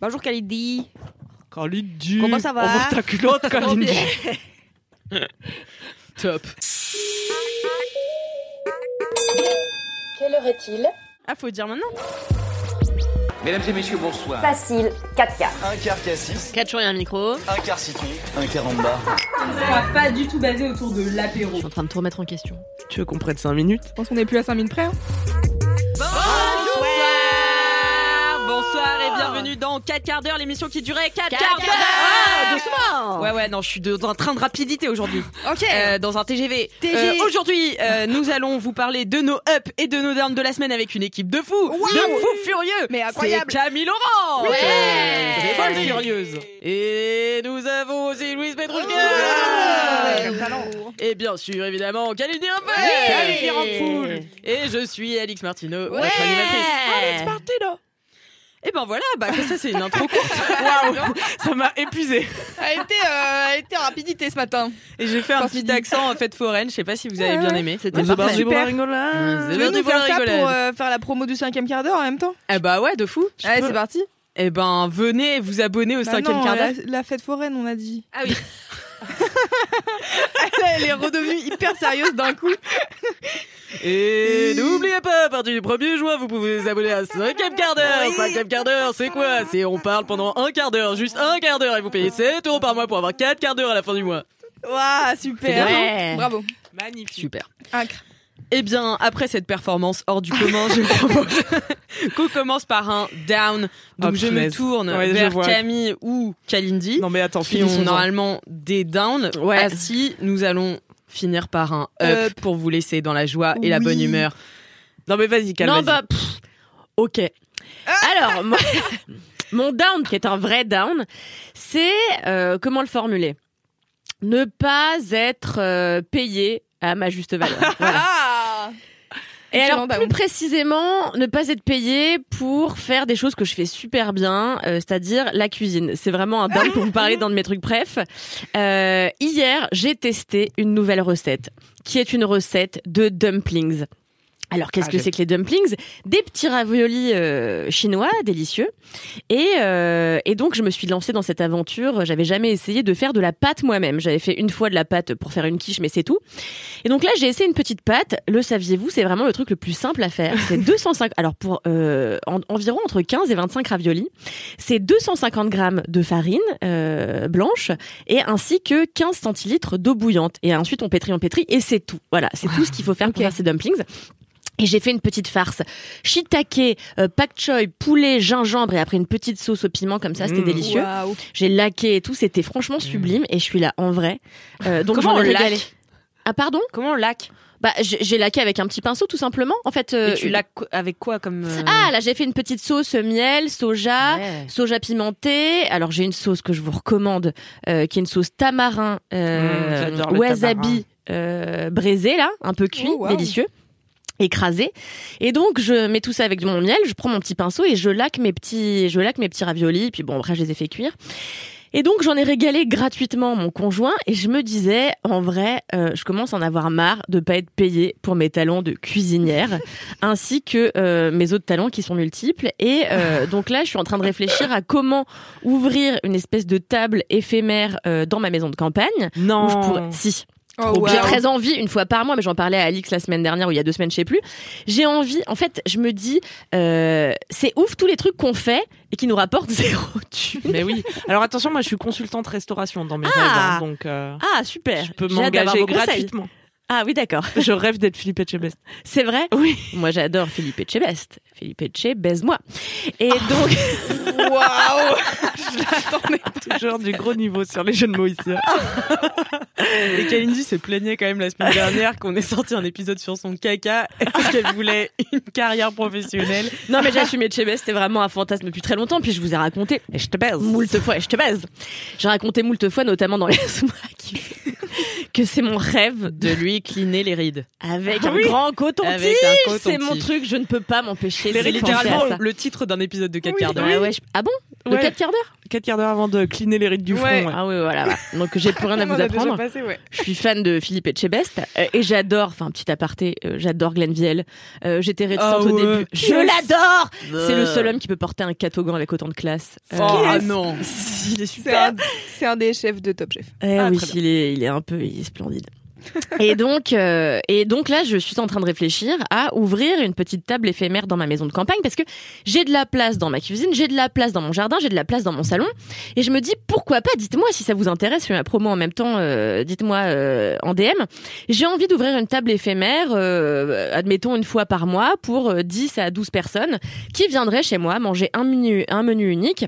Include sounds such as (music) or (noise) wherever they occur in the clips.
Bonjour Khalidi. Khalidi. Comment ça va? Envoie ta culotte, Khalidi. Top. Quelle heure est-il? Ah, faut dire maintenant. Mesdames et messieurs, bonsoir. Facile, 4 quarts. Un quart cassis, 4 jours et un micro. un quart citron, un quart en bas. pas du tout basé autour de l'apéro. Je suis en train de tout remettre en question. Tu veux qu'on prenne 5 minutes? Je pense qu'on est plus à 5 minutes près. hein. Bienvenue dans 4 quarts d'heure, l'émission qui durait 4 quarts d'heure Ah, doucement Ouais, ouais, non, je suis de- dans un train de rapidité aujourd'hui. (laughs) Ok. Euh, dans un TGV. TG. Euh, Aujourd'hui, euh, nous allons vous parler de nos ups et de nos downs de la semaine avec une équipe de fous, de fous furieux. Mais incroyable. C'est Camille Laurent. Ouais. Folle furieuse. Et nous avons aussi Louise Petrouchka. Et bien sûr, évidemment, Rumpel. Kalindi Rumpel. Et je suis Alix Martineau, Ouais. votre animatrice. Alex Martino. Et ben voilà, bah ça c'est une intro courte. (laughs) Waouh, ça m'a épuisé. Elle était, euh, elle était en rapidité ce matin. Et j'ai fait un petit midi. accent en fête foraine, je sais pas si vous avez bien aimé. C'était. Super. Super. Tu The veux nous Bird faire ça Rigolade. pour euh, faire la promo du cinquième quart d'heure en même temps? Eh bah ouais, de fou. Allez, c'est parti. Eh ben venez vous abonner au Bah cinquième non, quart d'heure. la, la fête foraine, on a dit. Ah oui. (laughs) Elle, elle est redevenue hyper sérieuse d'un coup. Et n'oubliez pas, à partir du 1er juin, vous pouvez vous abonner à cinquième quart d'heure. Cinquième quart d'heure, c'est quoi? C'est on parle pendant un quart d'heure, juste un quart d'heure, et vous payez 7 euros par mois pour avoir 4 quarts d'heure à la fin du mois. Waouh, super. Bravo. Magnifique. Super. Incre. Eh bien, après cette performance hors du commun, je propose (laughs) qu'on commence par un down. Donc Oh, je me tourne Ouais, vers. Camille ou Kalindi, Non mais attends, qui ont normalement des downs. Ouais. Ainsi, nous allons finir par un up, Up. pour vous laisser dans la joie et la bonne humeur. Non mais vas-y, calme. Non, bah, pff, ok. Alors, moi- (laughs) (laughs) mon down, qui est un vrai down, c'est euh, comment le formuler? Ne pas être euh, payé à ma juste valeur. (laughs) Voilà. Ah Et Excellent alors, down. plus précisément, ne pas être payé pour faire des choses que je fais super bien, euh, c'est-à-dire la cuisine. C'est vraiment un down pour vous parler dans de mes trucs. Bref, euh, hier, j'ai testé une nouvelle recette, qui est une recette de dumplings. Alors, qu'est-ce Ah, que c'est que les dumplings? Des petits raviolis euh, chinois délicieux. Et, euh, et donc, je me suis lancée dans cette aventure. J'avais jamais essayé de faire de la pâte moi-même. J'avais fait une fois de la pâte pour faire une quiche, mais c'est tout. Et donc là, j'ai essayé une petite pâte. Le saviez-vous? C'est vraiment le truc le plus simple à faire. C'est (laughs) 205. Alors pour euh, en- environ entre 15 et 25 raviolis, c'est 250 grammes de farine euh, blanche et ainsi que 15 centilitres d'eau bouillante. Et ensuite, on pétrit, on pétrit, et c'est tout. Voilà, c'est tout ce qu'il faut faire pour faire ces dumplings. Et j'ai fait une petite farce. Shiitake, euh, pak choi, poulet, gingembre et après une petite sauce au piment comme ça, c'était Mmh. délicieux. Waouh. J'ai laqué et tout, c'était franchement sublime et je suis là en vrai. Euh, donc Comment on laque Ah pardon? Comment on laque? Bah j'ai laqué avec un petit pinceau tout simplement. En fait. euh, Et tu laques avec quoi comme euh, Ah là j'ai fait une petite sauce miel, soja. ouais. Soja pimenté. Alors j'ai une sauce que je vous recommande, euh, qui est une sauce tamarin, euh, Mmh, wasabi euh, braisé là, un peu cuit, Oh, wow. délicieux écrasé. Et donc je mets tout ça avec mon miel je prends mon petit pinceau et je laque mes petits je laque mes petits raviolis. Puis bon après je les ai fait cuire. Et donc j'en ai régalé gratuitement mon conjoint et je me disais en vrai euh, je commence à en avoir marre de pas être payée pour mes talents de cuisinière (laughs) ainsi que euh, mes autres talents qui sont multiples. Et euh, (laughs) donc là je suis en train de réfléchir à comment ouvrir une espèce de table éphémère euh, dans ma maison de campagne Non. où je pourrais si Oh, j'ai très envie, une fois par mois, mais j'en parlais à Alix la semaine dernière ou il y a deux semaines, je sais plus. J'ai envie, en fait, je me dis, euh, c'est ouf tous les trucs qu'on fait et qui nous rapportent (laughs) zéro thune. Mais oui. Alors attention, moi je suis consultante restauration dans mes Ah. rêves, hein, donc euh, Ah, super. je peux m'engager conseils. Ah oui, d'accord. (laughs) Je rêve d'être Philippe Etchebest. C'est vrai? Oui. Moi, j'adore Philippe Etchebest. Philippe Etche, baise-moi. Et donc, (laughs) Waouh Je l'attendais. Toujours du gros niveau sur les jeux de mots ici. (laughs) Et Kalindi se plaignait quand même la semaine dernière qu'on ait sorti un épisode sur son caca parce qu'elle voulait une carrière professionnelle. Non, mais j'assumais Chebes, c'était vraiment un fantasme depuis très longtemps. Puis je vous ai raconté. Et je te baise. Moult fois, et je te baise. J'ai raconté moult fois, notamment dans les que c'est mon rêve De (laughs) lui cliner les rides. avec Ah un oui. grand coton-tige. C'est mon truc, je ne peux pas m'empêcher C'est littéralement le titre d'un épisode de 4 Oui, quarts d'heure. ouais, ouais, je- Ah bon Le Ouais. 4 quarts d'heure 4 quarts d'heure avant de cliner les rides du front. Ouais. Ah oui, voilà. Donc j'ai plus (laughs) rien à vous apprendre. passé. Je suis fan de Philippe Etchebest euh, et j'adore, enfin petit aparté, euh, j'adore Glenn Viel. Euh, J'étais réticente Ah au début. Je l'adore. C'est le seul homme qui peut porter un catogan avec autant de classe. Euh, Oh ah non. (laughs) il est C'est super. un, c'est un des chefs de Top Chef. Eh Ah, oui, il est, il est un peu, splendide. (laughs) et donc, euh, et donc là, je suis en train de réfléchir à ouvrir une petite table éphémère dans ma maison de campagne parce que j'ai de la place dans ma cuisine, j'ai de la place dans mon jardin, j'ai de la place dans mon salon, et je me dis pourquoi pas. Dites-moi si ça vous intéresse, je ma promo en même temps. euh, dites-moi euh, en DM. J'ai envie d'ouvrir une table éphémère, admettons une fois par mois, pour euh, 10 à 12 personnes qui viendraient chez moi manger un menu, un menu unique.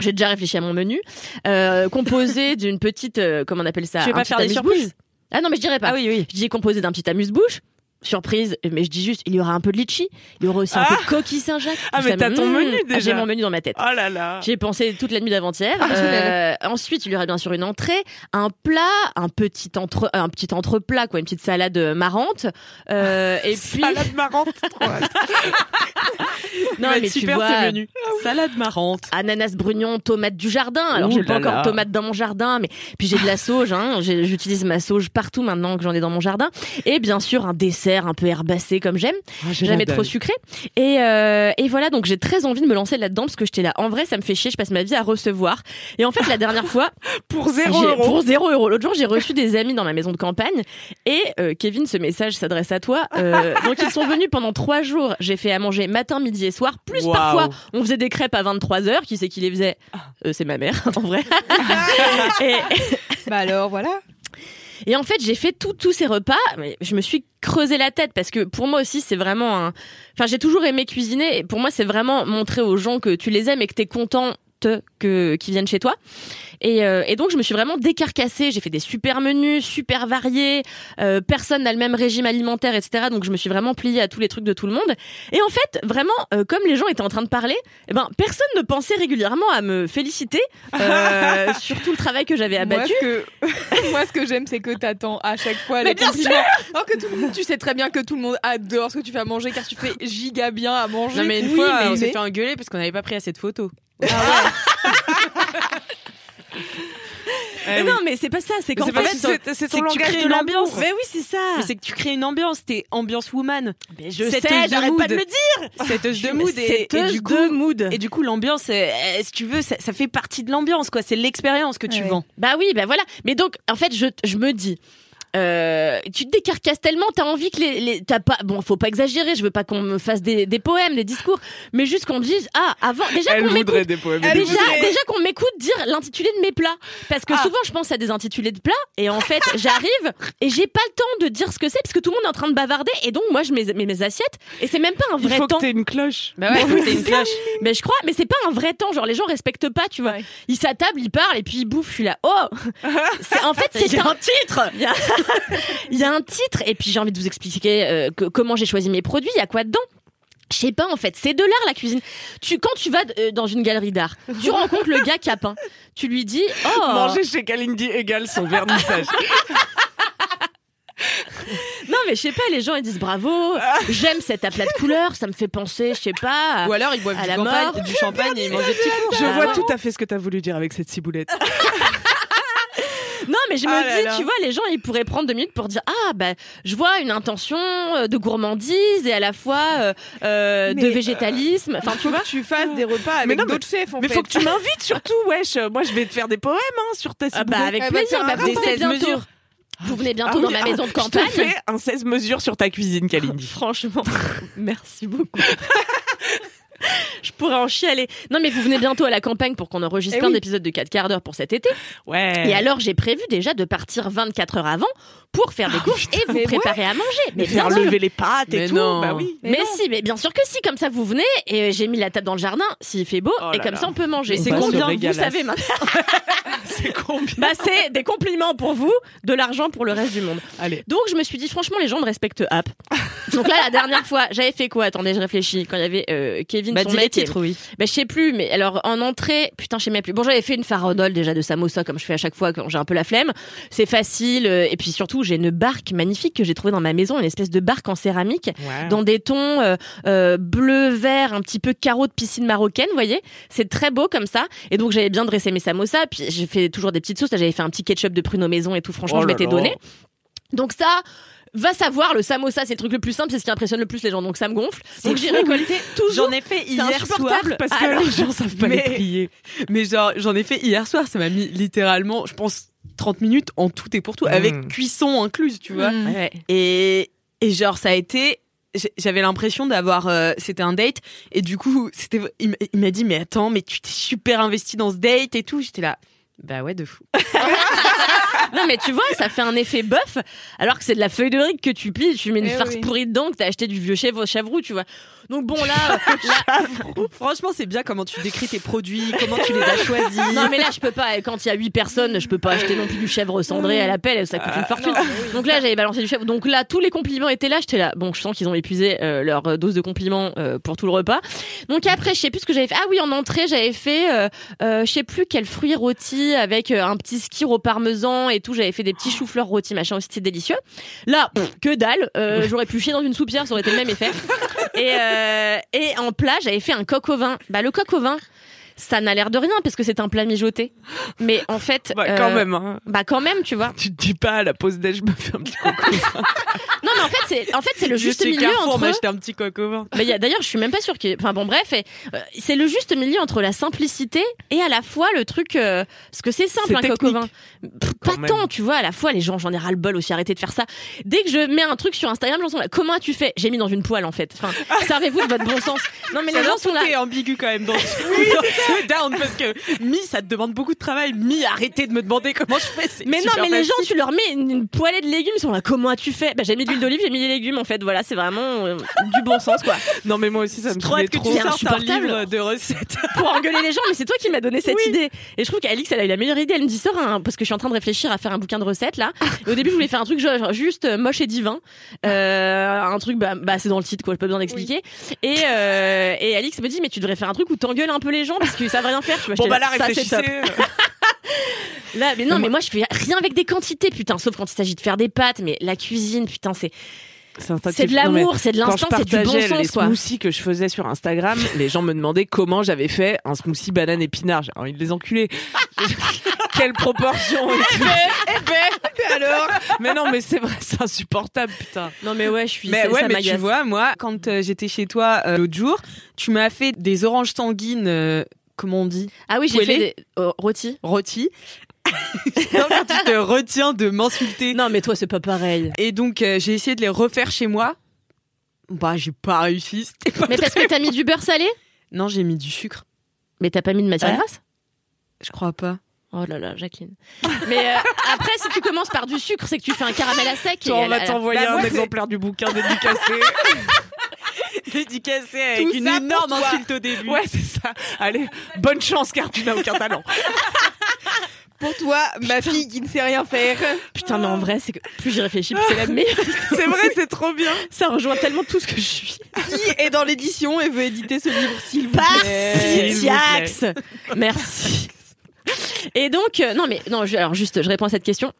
J'ai déjà réfléchi à mon menu, euh, composé (laughs) d'une petite, euh, comment on appelle ça Tu veux un pas petit faire des amuse-bouche. surprises Ah non, mais je dirais pas. Ah oui, oui. Je dis composé d'un petit amuse-bouche. Surprise, mais je dis juste, il y aura un peu de litchi, il y aura aussi un peu de coquille Saint-Jacques. Ah, mais t'as ton mmh. menu, Ah, déjà. J'ai mon menu dans ma tête. Oh là là. J'ai pensé toute la nuit d'avant-hier. Ah, Euh, ensuite, il y aurait bien sûr une entrée, un plat, un petit entre, un petit entreplat, quoi, une petite salade marrante. Euh, et (laughs) puis, Salade marrante. trop (laughs) non, Il va mais être tu super vois, ce menu. Salade marrante. ananas brugnon, tomate du jardin. Alors j'ai pas là encore de tomate dans mon jardin, mais puis j'ai de la sauge. Hein. J'utilise ma sauge partout maintenant que j'en ai dans mon jardin. Et bien sûr un dessert un peu herbacé comme j'aime, Ah, j'ai jamais trop sucré. Et, euh, et voilà donc j'ai très envie de me lancer là-dedans parce que j'étais là. En vrai ça me fait chier, je passe ma vie à recevoir. Et en fait la dernière fois (laughs) Pour 0 j'ai- euros. Pour 0 euros. L'autre jour, j'ai reçu des amis dans ma maison de campagne. Et euh, Kevin, ce message s'adresse à toi. Euh, (laughs) donc, ils sont venus pendant trois jours. J'ai fait à manger matin, midi et soir. Plus parfois, on faisait des crêpes à 23 heures. Qui c'est qui les faisait? Euh, C'est ma mère, (laughs) en vrai. et, Bah alors, voilà. Et en fait, j'ai fait tous ces repas, mais je me suis creusé la tête parce que pour moi aussi, c'est vraiment un. Enfin, j'ai toujours aimé cuisiner et pour moi, c'est vraiment montrer aux gens que tu les aimes et que t'es content que qui viennent chez toi. Et, euh, et donc je me suis vraiment décarcassée. J'ai fait des super menus, super variés. Euh, personne n'a le même régime alimentaire, etc. Donc je me suis vraiment pliée à tous les trucs de tout le monde. Et en fait, vraiment, euh, comme les gens étaient en train de parler, eh ben personne ne pensait régulièrement à me féliciter euh, (laughs) sur tout le travail que j'avais Moi, abattu. ce que, (laughs) moi, ce que j'aime, c'est que t'attends à chaque fois Mais les bien compliments. Alors que tout le monde, tu sais très bien que tout le monde adore ce que tu fais à manger car tu fais giga bien à manger. Non mais une Oui, fois, mais- on s'est mais- fait engueuler parce qu'on n'avait pas pris assez de photos. Mais oui. non, mais c'est pas ça. C'est qu'en fait, c'est- ton que tu langage crées de une ambiance. l'amour. Mais oui, c'est ça. C'est que tu crées une ambiance, t'es ambiance woman. Mais je sais, j'arrête pas de le dire. Cette de mood et, du coup, de mood. et du coup l'ambiance, euh, si tu veux, ça, fait partie de l'ambiance quoi. C'est l'expérience que tu vends. Bah oui, bah voilà. Mais donc, en fait, je, je me dis. Euh, tu te décarcasses tellement, t'as envie que les, les t'as pas, bon, faut pas exagérer, je veux pas qu'on me fasse des, des poèmes, des discours, mais juste qu'on me dise, ah, avant, déjà qu'on m'écoute, des poèmes. Elle déjà, voudrait. déjà qu'on m'écoute dire l'intitulé de mes plats, parce que Ah. souvent je pense à des intitulés de plats, et en fait (laughs) j'arrive et j'ai pas le temps de dire ce que c'est, parce que tout le monde est en train de bavarder, et donc moi je mets mes, mes assiettes, et c'est même pas un Il vrai faut temps. que t'aies une cloche. Bah ouais, faut que t'aies une cloche. Mais je crois, mais c'est pas un vrai temps. Genre les gens respectent pas, tu vois. Ouais. Ils s'attablent, ils parlent et puis ils bouffent. Je suis là, oh. (laughs) En fait c'est Il un titre. (laughs) Il y a, un titre et puis j'ai envie de vous expliquer euh, que- comment j'ai choisi mes produits. Il y a quoi dedans? Je sais pas en fait, c'est de l'art la cuisine. Tu quand tu vas euh, dans une galerie d'art, tu rencontres le gars qui a peint. Tu lui dis "Oh, Manger chez Kalindi égale son vernissage. (laughs) non mais je sais pas, les gens ils disent bravo, j'aime cet aplat de couleurs, ça me fait penser, je sais pas." Ou alors ils boivent À du, la campagne- mort. du champagne et ils mangent des petits fours. Je vois tout à fait ce que t'as voulu dire avec cette ciboulette. (laughs) Non, mais je me Ah là dis, là. tu vois, les gens, ils pourraient prendre deux minutes pour dire, ah, bah, je vois une intention euh, de gourmandise et à la fois euh, euh, de végétalisme. Enfin, tu faut vois. que tu fasses des repas Mais avec d'autres chefs en Mais fait. faut que tu m'invites surtout, wesh. Moi, je vais te faire des poèmes hein, sur ta Ah ciboulette. bah, avec plaisir. Bah, vous venez 16 bientôt. mesures. Vous venez Ah bientôt oui, dans ma maison de Je te campagne. fais un 16 mesures sur ta cuisine, Kalindi. Franchement, (laughs) merci beaucoup. (laughs) Je pourrais en chialer. Non, mais vous venez bientôt à la campagne pour qu'on enregistre Eh plein oui. d'épisodes de 4 quarts d'heure pour cet été. Ouais. Et alors, j'ai prévu déjà de partir 24 heures avant pour faire des courses et vous préparer à manger. Mais faire lever les pâtes et Mais tout. non. Bah oui. Mais Mais, non. si, mais bien sûr que si, comme ça vous venez et j'ai mis la table dans le jardin, s'il fait beau, Oh et comme là. ça on peut manger. C'est combien Vous savez maintenant (laughs) C'est combien Bah c'est des compliments pour vous, de l'argent pour le reste du monde. Allez. Donc je me suis dit franchement les gens me respectent app. Donc là la dernière fois j'avais fait quoi? Attendez je réfléchis quand il y avait euh, Kevin Bah, son mec. titres, oui. Bah je sais plus mais alors en entrée putain je sais même plus. Bon j'avais fait une farandole déjà de samosa comme je fais à chaque fois quand j'ai un peu la flemme. C'est facile euh, et puis surtout j'ai une barque magnifique que j'ai trouvée dans ma maison une espèce de barque en céramique dans des tons euh, euh, bleu vert un petit peu carreau de piscine marocaine vous voyez c'est très beau comme ça et donc j'avais bien dressé mes samosas puis j'ai fait toujours des petites sauces j'avais fait un petit ketchup de pruneau maison et tout franchement Oh je m'étais donné donc ça va savoir le samosa c'est le truc le plus simple c'est ce qui impressionne le plus les gens donc ça me gonfle donc j'ai récolté toujours J'en ai fait hier soir insupportable. parce que Alors, les gens savent pas mais- les plier. Mais genre, j'en ai fait hier soir, ça m'a mis littéralement, je pense, 30 minutes en tout et pour tout, avec cuisson incluse, tu vois. Mm. ouais. Et, et genre, ça a été. J'avais l'impression d'avoir. euh, c'était un date. Et du coup, c'était, il m'a- il m'a dit Mais attends, mais tu t'es super investi dans ce date et tout. J'étais là. Bah ouais, de fou. (laughs) non mais tu vois ça fait un effet bœuf alors que c'est de la feuille de riz que tu plies tu mets une Eh farce oui. pourrie dedans que t'as acheté du vieux chèvre chavroux tu vois donc bon là, (laughs) là Franchement, c'est bien comment tu décris tes produits, comment tu les as choisis. Non mais là je peux pas. Quand il y a 8 personnes je peux pas acheter non plus du chèvre cendré à la pelle ça coûte une fortune. donc là j'avais balancé du chèvre. Donc là tous les compliments étaient là. J'étais là. Bon je sens qu'ils ont épuisé euh, leur dose de compliments euh, pour tout le repas. Donc après je sais plus ce que j'avais fait. Ah oui en entrée j'avais fait euh, je sais plus quel fruit rôti avec un petit skir au parmesan et tout. J'avais fait des petits choux-fleurs rôtis machin aussi c'était délicieux. Là pff, que dalle. J'aurais pu chier dans une soupière ça aurait été le même effet. Et, et en plat j'avais fait un coq au vin. Bah le coq au vin ça n'a l'air de rien parce que c'est un plat mijoté. Mais en fait, Bah, quand euh, même. Hein. bah quand même, tu vois. Tu te dis pas à la pause déj, je me fais un petit coco. (laughs) Non, mais en fait, c'est en fait c'est le juste chez milieu Carrefour, entre. un petit au vin. A- D'ailleurs, je suis même pas sûre que. Enfin bon, bref, euh, c'est le juste milieu entre la simplicité et à la fois le truc. euh, parce que c'est simple, C'est un vin. Pff, Quand Pas même. tant, tu vois. À la fois, les gens, j'en ai ras le bol aussi. Arrêtez de faire ça. Dès que je mets un truc sur Instagram, gens sont là. Comment as-tu fait? J'ai mis dans une poêle en fait. Enfin, (laughs) servez-vous de votre bon sens. Non, mais les gens sont là. Tout est ambigu quand même dans ce down parce que mi ça te demande beaucoup de travail, mi arrêtez de me demander comment je fais. c'est Mais non, mais les gens, tu leur mets une, une poêlée de légumes, ils sont là. Comment as-tu fait? Bah, j'ai mis de l'huile d'olive, j'ai mis des légumes. En fait, voilà, c'est vraiment euh, du bon sens, quoi. Non mais moi aussi ça me trop que trop. tu un livre de recettes? (laughs) Pour engueuler les gens, mais c'est toi qui m'as donné cette idée. Et je trouve qu'Alix, elle a eu la meilleure idée. Elle me dit sors un, parce que je suis en train de réfléchir à faire un bouquin de recettes là. Et au début, je voulais faire un truc genre, juste euh, moche et divin, euh, un truc bah, bah c'est dans le titre quoi, j'ai pas besoin d'expliquer. Et euh, et Alix me dit mais tu devrais faire un truc où t'engueules un peu les gens parce qu'ils savent rien faire. Tu vois, Bon bah là réfléchissez. (laughs) Là, mais non, mais moi je fais rien avec des quantités, putain, sauf quand il s'agit de faire des pâtes. Mais la cuisine, putain, c'est c'est de l'amour, c'est de l'instinct, c'est du bon les sens quoi. smoothies que je faisais sur Instagram, (laughs) les gens me demandaient comment j'avais fait un smoothie banane épinard. J'ai envie de les enculer. (laughs) Quelle proportion et tout. alors Mais non, mais c'est vrai, c'est insupportable, putain. Non mais ouais, je suis. Mais ça- ouais, ça mais tu vois, moi, quand euh, j'étais chez toi euh, l'autre jour, tu m'as fait des oranges sanguines, euh, comment on dit Ah oui, j'ai fait des rôtis. Rôtis. Donc, quand tu te retiens de m'insulter. Non mais toi c'est pas pareil. Et donc, euh, j'ai essayé de les refaire chez moi. Bah, j'ai pas réussi. C'était pas Mais parce que t'as mis du beurre salé Non, j'ai mis du sucre. Mais t'as pas mis de matière grasse Je crois pas. Oh là là, Jacqueline. Mais euh, après, si tu commences par du sucre, c'est que tu fais un caramel à sec. et on elle- va elle- t'envoyer Bah, un moi, c'est- exemplaire du bouquin dédicacé. (laughs) dédicacé avec Tout une ça énorme insulte au début. Ouais, c'est ça. Allez, (laughs) bonne chance car tu n'as aucun talent. (laughs) Pour toi, ma fille qui ne sait rien faire. Putain, mais en vrai, c'est que plus j'y réfléchis, plus c'est la meilleure. (laughs) C'est vrai, c'est trop bien. Ça rejoint tellement tout ce que je suis. Qui est dans l'édition et veut éditer ce livre, s'il vous plaît Merci. Et donc, euh, non mais non, je- alors juste, je réponds à cette question.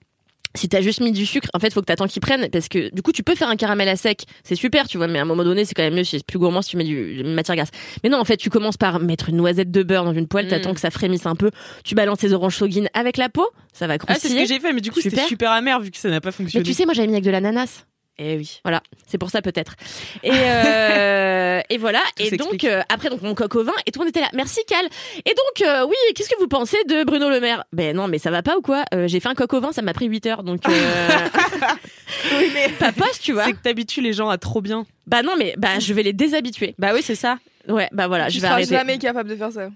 Si t'as juste mis du sucre, en fait, faut que t'attends qu'ils prennent parce que du coup, tu peux faire un caramel à sec, c'est super, tu vois, mais à un moment donné, c'est quand même mieux, c'est plus gourmand si tu mets du une matière grasse. Mais non, en fait, tu commences par mettre une noisette de beurre dans une poêle, t'attends Mm. que ça frémisse un peu, tu balances tes oranges soguines avec la peau, ça va Ah, c'est ce croustiller. que j'ai fait, mais du coup, c'était Super. amer vu que ça n'a pas mais fonctionné. tu sais, moi, j'avais mis avec de l'ananas. Eh oui. Voilà, c'est pour ça peut-être. Et euh, (laughs) et voilà. Tout et donc euh, après donc mon coq au vin et tout le monde était là. Merci Cal. Et donc euh, oui, qu'est-ce que vous pensez de Bruno Le Maire? Ben non, mais ça va pas ou quoi? J'ai fait un coq au vin, ça m'a pris 8 heures donc. (laughs) Oui mais pas poste, tu vois. C'est que t'habitues les gens à trop bien. Bah non mais bah je vais les déshabituer. Bah oui, c'est ça. Ouais bah voilà, Tu je vais seras arrêter. jamais capable de faire ça.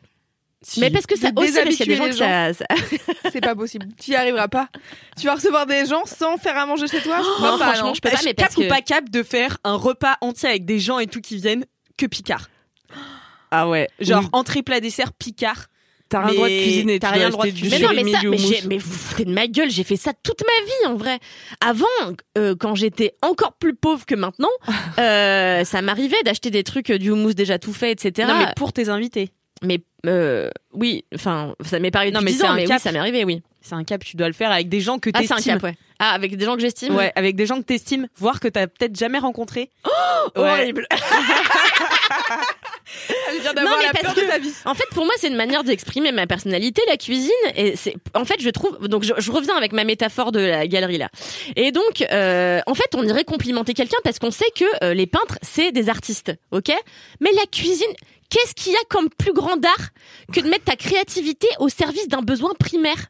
Mais parce que ça aussi parce qu'il y a des gens les ça, (laughs) C'est pas possible. Tu y arriveras pas. Tu vas recevoir des gens sans faire à manger chez toi Je crois Non, pas, franchement, non. je peux pas mais cap ou pas cap de faire un repas entier avec des gens et tout qui viennent que Picard. Ah ouais. Genre Oui. entrée plat dessert Picard. T'as rien le droit de cuisiner. t'as rien le droit de du Mais cuisiner. non, mais ça, mais, vous foutez de ma gueule, j'ai fait ça toute ma vie en vrai. Avant, euh, quand j'étais encore plus pauvre que maintenant, (laughs) euh, ça m'arrivait d'acheter des trucs, euh, du houmous déjà tout fait, etc. Non, mais pour tes invités. Mais, euh, oui, enfin, ça m'est paru Non, depuis mais 10 c'est ans, un mais cap. oui, ça m'est arrivé, oui. C'est un cap, tu dois le faire avec des gens que Ah, c'est un t'estimes. cap, ouais. Ah, avec des gens que j'estime Ouais, avec des gens que t'estimes, voire que t'as peut-être jamais rencontré. Oh, Ouais. horrible. (laughs) Elle vient Non, d'avoir mais la parce peur de que- sa vie. En fait, pour moi, c'est une manière d'exprimer ma personnalité, la cuisine. Et c'est, en fait, je trouve. Donc, je, je reviens avec ma métaphore de la galerie là. Et donc, euh, en fait, on irait complimenter quelqu'un parce qu'on sait que euh, les peintres, c'est des artistes, ok? Mais la cuisine, qu'est-ce qu'il y a comme plus grand art que de mettre ta créativité au service d'un besoin primaire?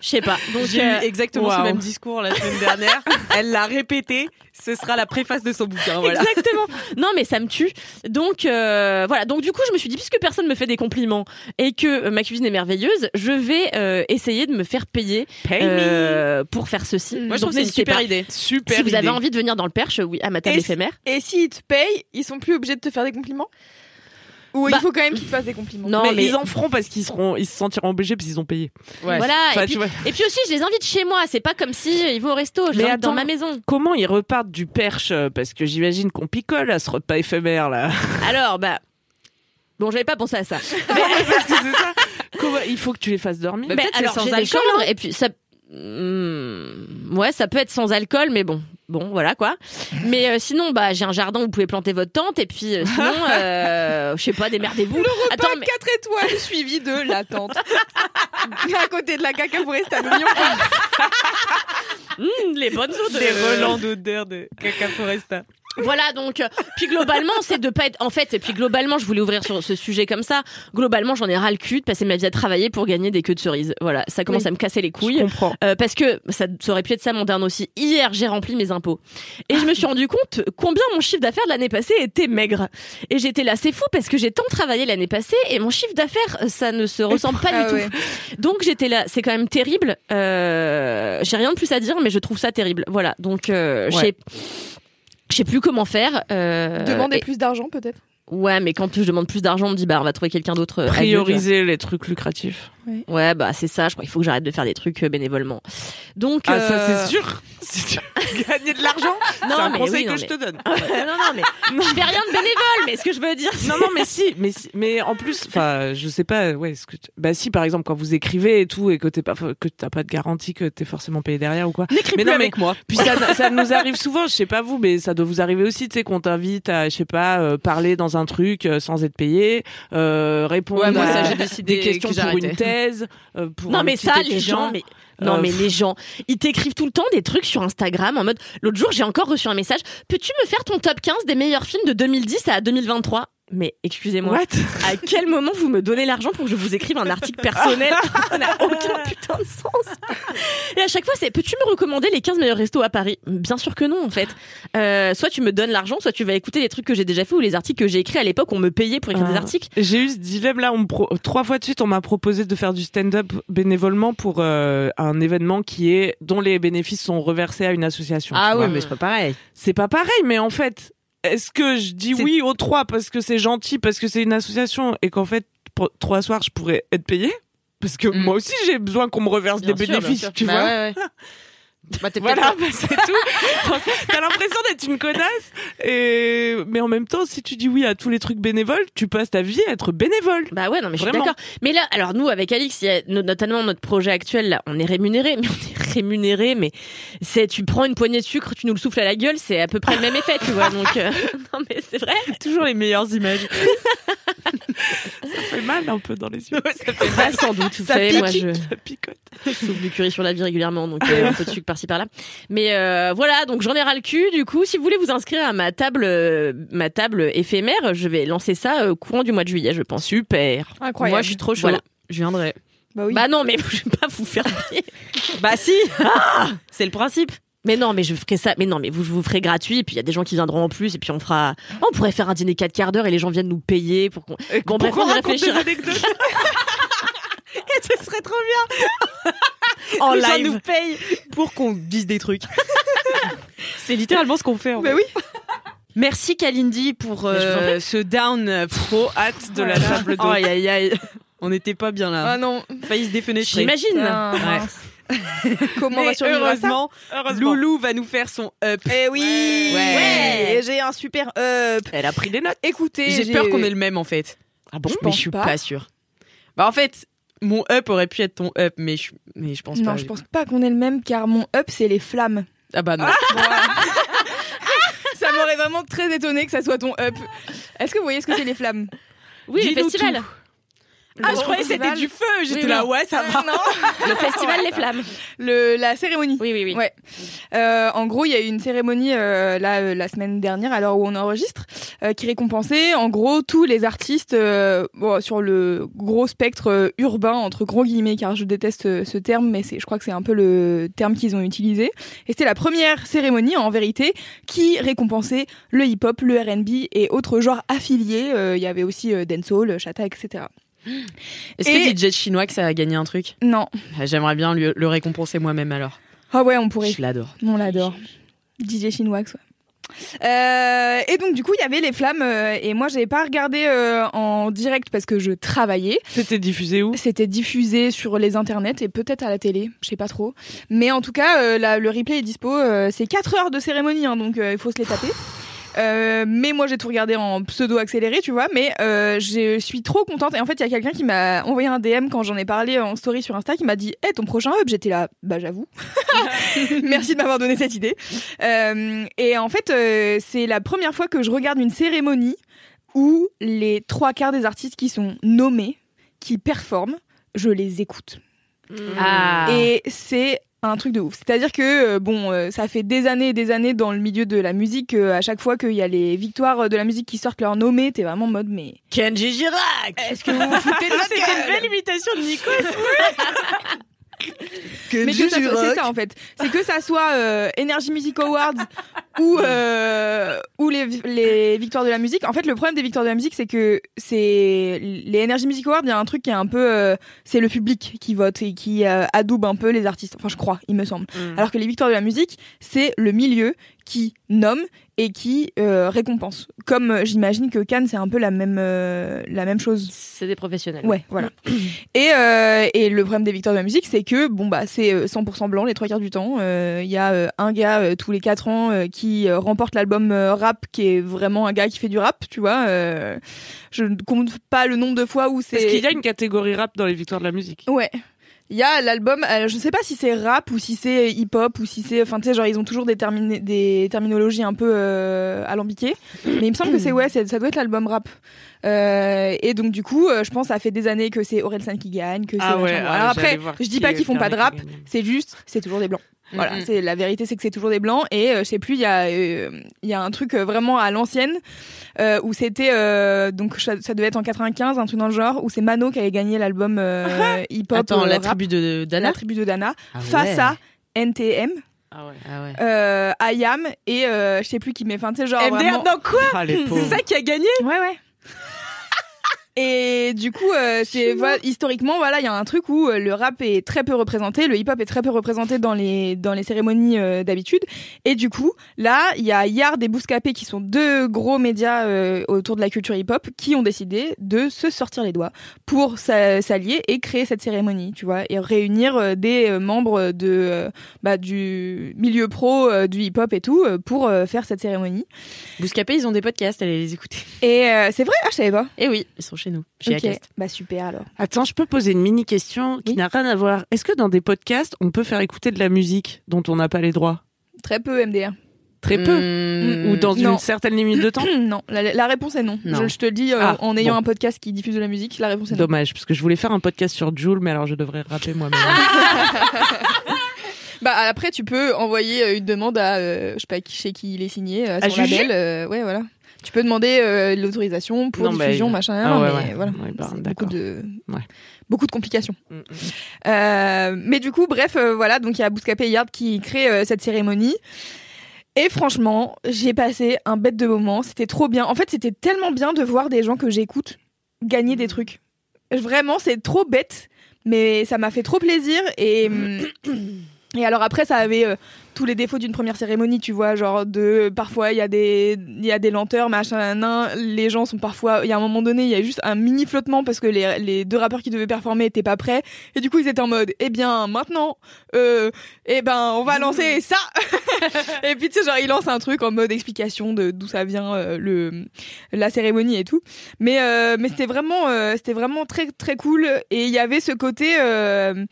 Je sais pas. Donc, J'ai euh, eu exactement ce waouh. même discours la semaine dernière. (laughs) Elle l'a répété. Ce sera la préface de son bouquin. Voilà. Exactement. Non, mais ça me tue. Donc euh, voilà. Donc du coup, je me suis dit puisque personne me fait des compliments et que euh, ma cuisine est merveilleuse, je vais euh, essayer de me faire payer Pay me. euh, pour faire ceci. Moi, je Donc, trouve que c'est une super pas. idée. Super Si vous avez envie de venir dans le Perche, oui, à ma table Et éphémère. Et s'ils te payent, ils sont plus obligés de te faire des compliments? Ou Bah- il faut quand même qu'ils te fassent des compliments Non, mais, mais, ils en feront parce qu'ils seront, ils se sentiront obligés parce qu'ils ont payé. voilà. Enfin, et, puis, vois. et puis aussi, je les invite chez moi. C'est pas comme si ils vont au resto. Je les Mais invite dans attends. ma maison. Comment ils repartent du perche euh, Parce que j'imagine qu'on picole à ce repas éphémère là. (laughs) Alors bah. Bon, j'avais pas pensé à ça. (laughs) parce que c'est ça. Comment- il faut que tu les fasses dormir? Mais c'est alors, sans j'ai des alcool, chambres, et puis ça. Hmm, ouais, ça peut être sans alcool, mais bon, bon, voilà quoi. Mais euh, sinon, bah, j'ai un jardin où vous pouvez planter votre tente, et puis euh, sinon, (laughs) euh, je sais pas, démerdez-vous. Attends, Pas mais 4 étoiles (laughs) suivi de la tente. (laughs) à côté de la caca foresta à Mignon. hmm, les bonnes odeurs. Des relents d'odeur de caca foresta. Voilà, donc, euh, puis globalement, c'est de pas être. En fait, et puis globalement, je voulais ouvrir sur ce sujet comme ça. Globalement, j'en ai ras le cul de passer ma vie à travailler pour gagner des queues de cerises. Voilà, ça commence Oui. à me casser les Je couilles. comprends. Euh, parce que ça, ça aurait pu être ça mon dernier aussi. Hier, j'ai rempli mes impôts. Et je me suis rendu compte combien mon chiffre d'affaires de l'année passée était maigre. Et j'étais là, c'est fou parce que j'ai tant travaillé l'année passée et mon chiffre d'affaires, ça ne se ressemble pas Ah du ouais. tout. Donc j'étais là, c'est quand même terrible. Euh, j'ai rien de plus à dire, mais je trouve ça terrible. Voilà. Donc, euh, je Ouais. sais- je sais plus comment faire. Euh, Demander et- plus d'argent peut-être? Ouais, mais quand je demande plus d'argent, on me dit bah on va trouver quelqu'un d'autre. euh. Prioriser les trucs lucratifs. Ouais, bah c'est ça. Je crois qu'il faut que j'arrête de faire des trucs euh, bénévolement. Donc Ah, ça euh, c'est sûr. (laughs) Si tu veux gagner de l'argent, (laughs) Non, c'est un mais conseil oui, non, que je mais- te donne. (laughs) non, non, mais je fais rien de bénévole, mais ce que je veux dire, Non, non, mais si, mais si- mais en plus, enfin, je sais pas, ouais, ce que tu- bah si, par exemple, quand vous écrivez et tout, et que t'es pas, que t'as pas de garantie que t'es forcément payé derrière ou quoi. N'écris Mais plus non, mais- avec moi. Puis ça, ça nous arrive souvent, je sais pas vous, mais ça doit vous arriver aussi, tu sais, qu'on t'invite à, je sais pas, euh, parler dans un truc euh, sans être payé, euh, répondre Ouais, moi, à ça, j'ai décidé des questions que pour une thèse, euh, pour Non, mais ça, les gens, mais. Non, Euh, mais les gens, ils t'écrivent tout le temps des trucs sur Instagram en mode. L'autre jour, j'ai encore reçu un message. Peux-tu me faire ton top 15 des meilleurs films de 2010 à 2023 Mais excusez-moi, What? à quel moment vous me donnez l'argent pour que je vous écrive un article personnel? (laughs) Ça n'a aucun putain de sens. Et à chaque fois, c'est peux-tu me recommander les 15 meilleurs restos à Paris? Bien sûr que non, en fait. Euh, soit tu me donnes l'argent, soit tu vas écouter les trucs que j'ai déjà fait ou les articles que j'ai écrits à l'époque. On me payait pour écrire des Ah. articles. J'ai eu ce dilemme là, on pro- trois fois de suite, on m'a proposé de faire du stand-up bénévolement pour euh, un événement qui est dont les bénéfices sont reversés à une association. Ah oui, mais c'est pas pareil. c'est pas pareil, mais en fait, est-ce que je dis oui aux trois parce que c'est gentil, parce que c'est une association et qu'en fait, pour trois soirs, je pourrais être payé Parce que Mm. moi aussi, j'ai besoin qu'on me reverse Bien des sûr, bénéfices, tu Bah vois? ouais, ouais. (laughs) Bah, t'es Voilà, bah, c'est tout. (laughs) T'as l'impression d'être une connasse, et mais en même temps, si tu dis oui à tous les trucs bénévoles, tu passes ta vie à être bénévole. Bah ouais, non, mais je suis d'accord. Mais là, alors nous, avec Alix, il y a no- notamment notre projet actuel, là, on est rémunéré, mais on est rémunéré, mais c'est, tu prends une poignée de sucre, tu nous le souffles à la gueule, c'est à peu près le même effet, tu vois. Donc, euh, (laughs) non, mais c'est vrai. (laughs) toujours les meilleures images. Ça fait mal un peu dans les yeux. ça fait Bah, sans doute. Vous Ça savez, moi, je Ça picote. souffle du curry sur la vie régulièrement, donc euh, un peu de sucre par-ci par-là. Mais euh, voilà, donc j'en ai ras le cul. Du coup, si vous voulez vous inscrire à ma table, euh, ma table éphémère, je vais lancer ça euh, courant du mois de juillet, je pense. Super. Incroyable. Moi, je suis trop chaud. Voilà. Je viendrai. Bah oui. Bah non, mais (laughs) je vais pas vous faire payer. (laughs) Bah si C'est le principe. Mais non, mais je ferai ça. Mais non, mais vous, je vous ferai gratuit. Et puis il y a des gens qui viendront en plus. Et puis on fera. Oh, on pourrait faire un dîner 4 quarts d'heure et les gens viennent nous payer pour qu'on. Bon, bref, on y raconte des réfléchira. anecdotes? (laughs) Ce serait trop bien. En Les gens live. nous payent pour qu'on dise des trucs. (laughs) C'est littéralement ce qu'on fait. En Bah fait. oui. Merci Kalindi pour Mais en euh, ce down. euh, Trop hâte de la Voilà. table de. Aïe aïe aïe. On n'était pas bien là. Ah non. Failli se défenestrer. J'imagine. Ah, Ouais. mince. (laughs) Comment on va Mais survivre à ça heureusement, Loulou va nous faire son up. Eh oui, Ouais. Et j'ai un super up. Elle a pris des notes. Écoutez, J'ai peur qu'on ait le même en fait. Ah bon Je mais pense je suis pas. pas, sûre. Bah en fait, mon up aurait pu être ton up, mais je, mais je pense Non, pas. je pense pas qu'on ait le même car mon up c'est les flammes. Ah bah non. (laughs) ça m'aurait vraiment très étonné que ça soit ton up. Est-ce que vous voyez ce que c'est les flammes? Oui, le Dis-nous festival. Ah, je croyais que c'était du feu. J'étais Oui, là, ouais, ça va. Non. (laughs) Le festival Les Flammes. Le, la cérémonie. Oui, oui, oui. Ouais. Euh, en gros, il y a eu une cérémonie euh, là euh, la semaine dernière, à l'heure où on enregistre, euh, qui récompensait en gros tous les artistes euh, bon, sur le gros spectre urbain entre gros guillemets, car je déteste ce terme, mais c'est, je crois que c'est un peu le terme qu'ils ont utilisé. Et c'était la première cérémonie en vérité qui récompensait le hip-hop, le R&B et autres genres affiliés. Euh, Il y avait aussi euh, dancehall, chata, etc. (gasps) Est-ce Et- que DJ chinois que ça a gagné un truc? Non. Ah, J'aimerais bien lui- le récompenser moi-même alors. Ah ouais, on pourrait. Je l'adore. On l'adore. DJ Chinoax, ouais. Euh, et donc du coup il y avait les flammes euh, et moi j'avais pas regardé euh, en direct parce que je travaillais. C'était diffusé où? C'était diffusé sur les internets et peut-être à la télé, je sais pas trop. Mais en tout cas euh, la- le replay est dispo. euh, c'est 4 heures de cérémonie hein, donc euh, il faut se les taper. Euh, mais moi j'ai tout regardé en pseudo accéléré tu vois mais euh, je suis trop contente. Et en fait il y a quelqu'un qui m'a envoyé un DM quand j'en ai parlé en story sur Insta qui m'a dit hey ton prochain up j'étais là. Bah j'avoue. (laughs) Merci de m'avoir donné cette idée. Euh, et en fait euh, c'est la première fois que je regarde une cérémonie où les trois quarts des artistes qui sont nommés qui performent je les écoute. Ah. et c'est un truc de ouf. C'est-à-dire que euh, bon, euh, ça fait des années et des années dans le milieu de la musique. euh, à chaque fois qu'il y a les victoires de la musique qui sortent leur nommé, t'es vraiment en mode mais Kenji Girac est-ce que vous vous foutez de (laughs) C'était une belle imitation de Nico. (laughs) Mais que ça soit- c'est ça en fait. C'est que ça soit euh, Energy Music Awards ou (laughs) euh, ou les, les victoires de la musique. En fait, le problème des victoires de la musique, c'est que c'est les Energy Music Awards. Il y a un truc qui est un peu, euh, c'est le public qui vote et qui adoube un peu les artistes. Enfin, je crois, il me semble. Alors que les victoires de la musique, c'est le milieu qui nomme et qui euh, récompense. Comme euh, j'imagine que Cannes, c'est un peu la même euh, la même chose. C'est des professionnels. Ouais, voilà. (clears throat) Et, euh, et le problème des victoires de la musique, c'est que bon bah c'est euh, 100% blanc les trois quarts du temps. Euh, Il y a euh, un gars euh, tous les quatre ans euh, qui remporte l'album euh, rap, qui est vraiment un gars qui fait du rap, tu vois. Euh, je ne compte pas le nombre de fois où c'est. Est-ce qu'il y a une catégorie rap dans les victoires de la musique Ouais. Il y a l'album, euh, je sais pas si c'est rap ou si c'est hip-hop ou si c'est, enfin tu sais, genre ils ont toujours des, terminologies un peu euh, alambiquées, mais il me semble que c'est ouais, ça doit être l'album rap. Euh, et donc du coup, je pense ça fait des années que c'est Orelsan qui gagne, que c'est. Ah ouais, ah, Alors après, je dis pas qu'ils font pas de rap, c'est juste, c'est toujours des blancs. Voilà, c'est la vérité, c'est que c'est toujours des blancs. Et euh, je sais plus, il y a, euh, il y a un truc euh, vraiment à l'ancienne euh, où c'était euh, donc ça, ça devait être en 95, un truc dans le genre où c'est Mano qui avait gagné l'album euh, (laughs) hip-hop. Attends, euh, la rap, tribu de Dana la tribu de Dana Ah face ouais. à NTM, Ah ouais. Ah ouais. euh, IAM et euh, je sais plus qui mais enfin tu sais genre MDR, vraiment... non quoi Ah. (laughs) C'est ça qui a gagné Ouais ouais. Et du coup, euh, c'est voilà, historiquement, voilà, il y a un truc où euh, le rap est très peu représenté, le hip-hop est très peu représenté dans les dans les cérémonies euh, d'habitude. Et du coup, là, il y a Yard et Bouscapé qui sont deux gros médias euh, autour de la culture hip-hop qui ont décidé de se sortir les doigts pour s'a- s'allier et créer cette cérémonie, tu vois, et réunir des membres de bah, du milieu pro du hip-hop et tout pour faire cette cérémonie. Bouscapé, ils ont des podcasts, allez les écouter. Et c'est vrai, ah, je savais pas. Et oui, ils sont chez nous, chez. Acast. Bah super alors. Attends, je peux poser une mini question qui Oui. n'a rien à voir. Est-ce que dans des podcasts, on peut faire écouter de la musique dont on n'a pas les droits? Très peu MDR. Très peu. Mmh. Ou dans Non. une certaine limite de temps (clears throat) non, la, la réponse est non. Non. Je, je te le dis euh, Ah, en ayant bon. un podcast qui diffuse de la musique, la réponse est non. Dommage, parce que je voulais faire un podcast sur Joule, mais alors je devrais rapper moi-même. (laughs) (laughs) Bah après tu peux envoyer euh, une demande à euh, je sais pas qui chez qui il est signé à À son juger label euh, ouais voilà. Tu peux demander euh, l'autorisation pour Non, diffusion machin Ah ouais, mais ouais. voilà. Ouais, bah, beaucoup de Ouais. beaucoup de complications. Mm, mm. Euh, mais du coup, bref, euh, voilà, donc il y a Bouscapé et Yard qui euh, cette cérémonie. Et franchement, j'ai passé un bête de moment. C'était trop bien. En fait, c'était tellement bien de voir des gens que j'écoute gagner des trucs. Vraiment, c'est trop bête, mais ça m'a fait trop plaisir. Et (clears throat) Et alors après, ça avait euh, tous les défauts d'une première cérémonie, tu vois, genre de parfois il y a des il y a des lenteurs, machin, nan, les gens sont parfois, il y a un moment donné, il y a juste un mini flottement parce que les, les deux rappeurs qui devaient performer étaient pas prêts, et du coup ils étaient en mode, eh bien maintenant, euh, eh ben on va lancer ça, (laughs) et puis tu sais genre ils lancent un truc en mode explication de d'où ça vient euh, le la cérémonie et tout, mais euh, mais c'était vraiment euh, c'était vraiment très très cool. Et il y avait ce côté euh,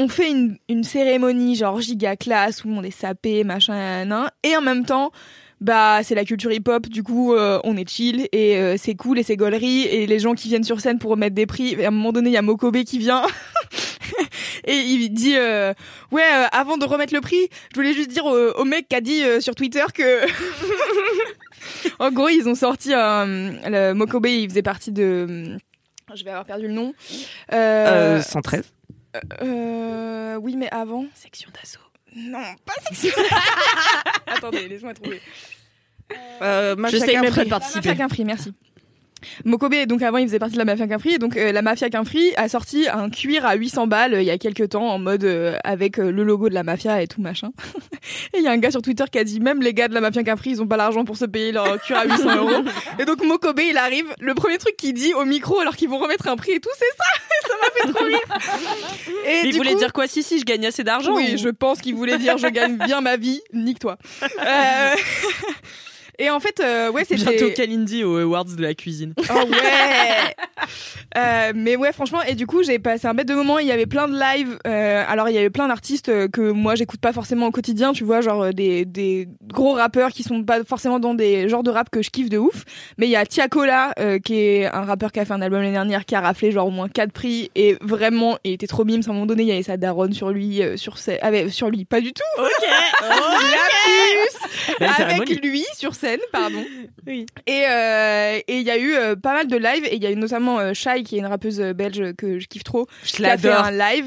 on fait une, cérémonie genre giga classe où on est sapé, machin, nan, et en même temps, bah c'est la culture hip-hop, du coup euh, on est chill et euh, c'est cool et c'est gaulerie et les gens qui viennent sur scène pour remettre des prix, à un moment donné il y a Mokobe qui vient (laughs) et il dit euh, ouais avant de remettre le prix, je voulais juste dire au, mec qui a dit sur Twitter que (laughs) en gros ils ont sorti Mokobe il faisait partie de je vais avoir perdu le nom. Euh, Euh, 113. Euh, oui, mais avant. Section d'assaut. Non, pas section. (laughs) Attendez, laisse-moi trouver. Euh, Je sais même pas de La participer. Mafia Quinfri, merci. Mokobe, donc avant il faisait partie de la Mafia Quinfri, et donc euh, la Mafia Quinfri a sorti un cuir à 800 balles euh, il y a quelques temps en mode euh, avec euh, le logo de la Mafia et tout machin. (laughs) et il y a un gars sur Twitter qui a dit même les gars de la Mafia Quinfri ils ont pas l'argent pour se payer leur cuir à 800 euros. (laughs) Et donc Mokobe il arrive, le premier truc qu'il dit au micro alors qu'ils vont remettre un prix et tout c'est ça. Ça m'a fait trop rire. Et Il voulait coup- dire quoi? Si, si, je gagne assez d'argent. oui, ou- je pense qu'il voulait dire je gagne bien ma vie, nique-toi. Euh, Et en fait, euh, ouais, c'était. Bientôt Kalindi aux Awards de la cuisine. Oh ouais Euh, Mais ouais, franchement, et du coup, j'ai passé un bête de moment. Il y avait plein de lives. euh, alors, il y avait plein d'artistes euh, que moi, j'écoute pas forcément au quotidien, tu vois, genre des, des gros rappeurs qui sont pas forcément dans des genres de rap que je kiffe de ouf. Mais il y a Tiakola, qui est un rappeur qui a fait un album l'année dernière, qui a raflé genre au moins quatre prix. Et vraiment, il était trop mime. À un moment donné, il y avait sa daronne sur lui, sur, ses- avec, sur lui, pas du tout. Ok. Lapsus Belle avec lui sur scène, pardon. (laughs) Oui. Et euh, et il y a eu euh, pas mal de lives et il y a eu notamment euh, Shai qui est une rappeuse euh, belge que je kiffe trop, Je qui a fait un live.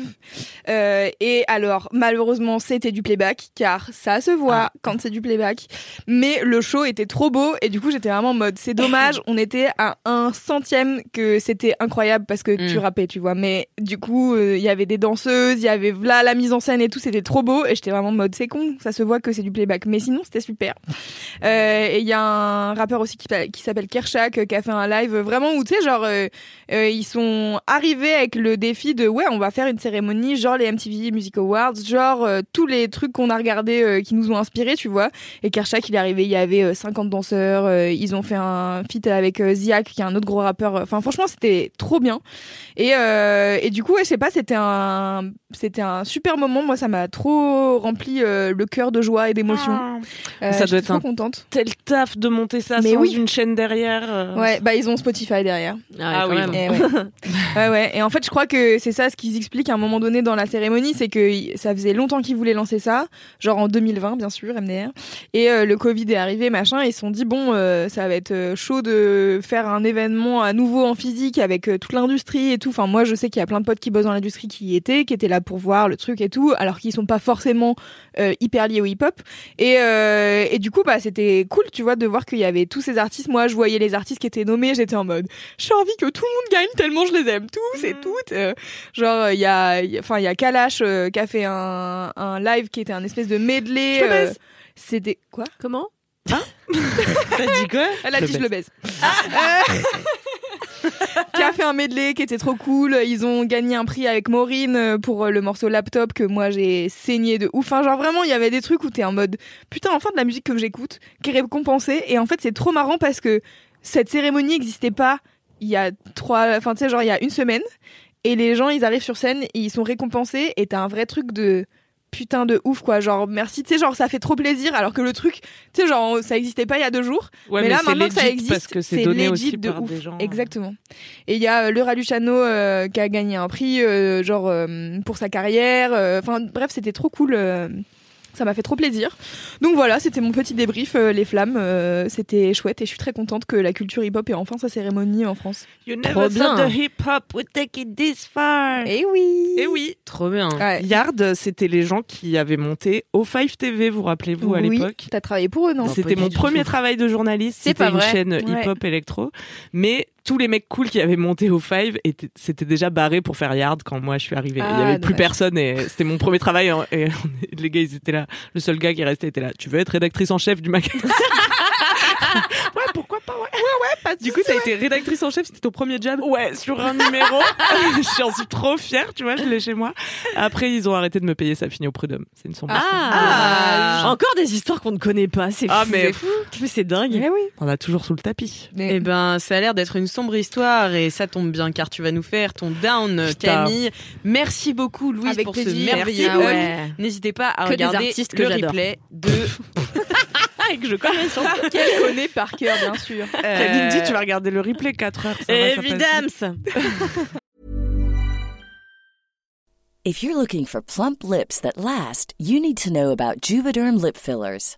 Et alors malheureusement c'était du playback car ça se voit quand c'est du playback. Mais le show était trop beau et du coup j'étais vraiment en mode c'est dommage, (laughs) on était à un centième que c'était incroyable parce que tu Mm. rappais tu vois. Mais du coup il y avait des danseuses, il y avait là la mise en scène et tout, c'était trop beau et j'étais vraiment en mode c'est con, ça se voit que c'est du playback. Mais sinon c'était super. Euh, et il y a un rappeur aussi qui, qui s'appelle Kershak euh, qui a fait un live vraiment où tu sais genre euh, euh, ils sont arrivés avec le défi de ouais on va faire une cérémonie genre les MTV Music Awards genre euh, tous les trucs qu'on a regardés euh, qui nous ont inspirés tu vois. Et Kershak il est arrivé il y avait euh, 50 danseurs euh, ils ont fait un feat avec euh, Ziak qui est un autre gros rappeur. Enfin franchement c'était trop bien. Et, euh, et du coup ouais, je sais pas c'était un c'était un super moment. Moi ça m'a trop rempli euh, le cœur de joie et d'émotion. Euh, Ça doit être trop un- contente. Tel taf de monter ça Mais sans oui. une chaîne derrière. euh. Ouais, bah ils ont Spotify derrière. Ah quand oui. Et ouais. (laughs) ouais, ouais. Et en fait, je crois que c'est ça ce qu'ils expliquent à un moment donné dans la cérémonie, c'est que ça faisait longtemps qu'ils voulaient lancer ça, genre en 2020 bien sûr, MDR. Et euh, le Covid est arrivé, machin, et ils se sont dit bon, euh, ça va être chaud de faire un événement à nouveau en physique avec euh, toute l'industrie et tout. Enfin, moi, je sais qu'il y a plein de potes qui bossent dans l'industrie qui y étaient, qui étaient là pour voir le truc et tout, alors qu'ils sont pas forcément euh, hyper liés au hip-hop. Et, euh, et du coup, bah, c'était cool, tu vois, de voir qu'il y avait tous ces artistes. Moi, je voyais les artistes qui étaient nommés, j'étais en mode, j'ai envie que tout le monde gagne tellement je les aime tous et toutes. Euh, genre, il y a, il y a- enfin, il y a Kalash euh, qui a fait un, un live qui était un espèce de medley. Je le euh. C'était quoi? Comment? (laughs) T'as dit quoi? Elle a Je dit je le baise. Euh, (laughs) qui a fait un medley qui était trop cool. Ils ont gagné un prix avec Maureen euh, pour euh, le morceau Laptop que moi j'ai saigné de ouf. Enfin, genre vraiment, il y avait des trucs où t'es en mode putain, enfin de la musique que j'écoute qui est récompensée. Et en fait, c'est trop marrant parce que cette cérémonie n'existait pas il y a trois, enfin tu sais, genre il y a une semaine. Et les gens, ils arrivent sur scène ils sont récompensés. Et t'as un vrai truc de putain de ouf quoi. Genre merci tu sais genre ça fait trop plaisir alors que le truc tu sais genre ça existait pas il y a deux jours. Ouais, mais, là maintenant que ça existe c'est legit aussi de par ouf. des gens. exactement. Et il y a euh, le Raluciano euh, qui a gagné un prix euh, genre euh, pour sa carrière enfin bref c'était trop cool ça m'a fait trop plaisir. Donc voilà, c'était mon petit débrief, euh, les flammes. euh, c'était chouette et je suis très contente que la culture hip-hop ait enfin sa cérémonie en France. You Trop never bien. thought the hip hop would take it this far. Et oui Et oui. Trop bien. Ouais. Yard, c'était les gens qui avaient monté O5 TV, vous rappelez-vous à Oui, l'époque T'as travaillé pour eux, non? Non, C'était mon premier tout. travail de journaliste. C'est C'était pas une vrai chaîne Ouais. hip-hop électro. Mais tous les mecs cool qui avaient monté au Five étaient- s'étaient déjà barrés pour faire Yard quand moi je suis arrivée. Il y Ah, avait plus personne et c'était mon premier travail. hein, Et (laughs) les gars, ils étaient là. Le seul gars qui restait était là. Tu veux être rédactrice en chef du magasin? (laughs) (laughs) Ouais, pourquoi pas Ouais, ouais, ouais. Pas Du coup, t'as été rédactrice en chef, c'était ton premier job. Ouais, sur un numéro. (laughs) J'en suis trop fière, tu vois, je l'ai chez moi. Après, ils ont arrêté de me payer, ça finit au prud'homme. C'est une sombre histoire. Ah, encore des histoires qu'on ne connaît pas, c'est Ah, fou. mais- c'est fou. Mais c'est dingue. Eh oui. On a toujours sous le tapis. Mais- Eh ben, ça a l'air d'être une sombre histoire et ça tombe bien car tu vas nous faire ton down, Putain. Camille. Merci beaucoup, Louise, Avec pour ce plaisir. merveilleux Ah haul. ouais. N'hésitez pas à Que des regarder artistes que le replay de. (laughs) Ah, et que je connais (laughs) surtout. Qu'elle connaît par cœur, bien sûr. Kalindi, tu vas regarder le replay 4 heures. Évidemment. If you're looking for plump lips that last, you need to know about Juvederm lip fillers.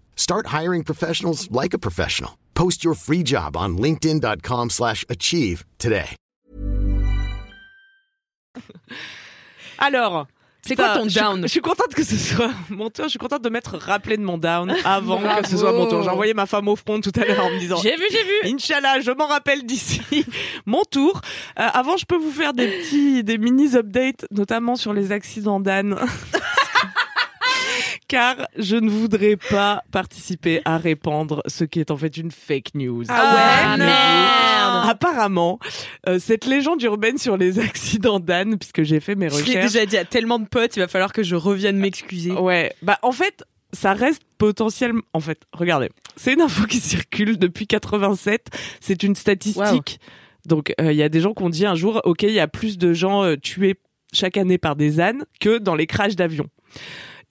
Start hiring professionals like a professional. Post your free job on linkedin.com/achieve slash achieve today. Alors. C'est quoi ton je down je, suis contente que ce soit mon tour. Je suis contente de m'être rappelé de mon down avant Bravo. que ce soit mon tour. J'ai envoyé ma femme au front tout à l'heure en me disant J'ai vu, j'ai vu. Inch'Allah, je m'en rappelle d'ici (laughs) mon tour. Euh, avant, je peux vous faire des petits, des mini updates, notamment sur les accidents d'âne. (laughs) Car je ne voudrais pas participer à répandre ce qui est en fait une fake news. Ah ouais merde. Apparemment, euh, cette légende urbaine sur les (laughs) accidents d'âne, puisque j'ai fait mes Je l'ai recherches. déjà dit à tellement de potes, il va falloir que je revienne m'excuser. Ouais, bah en fait, ça reste potentiellement. En fait, regardez, c'est une info qui circule depuis 87. C'est une statistique. Donc, euh, il y a des gens qui ont dit un jour, ok, il y a plus de gens euh, tués chaque année par des ânes que dans les crashs d'avions.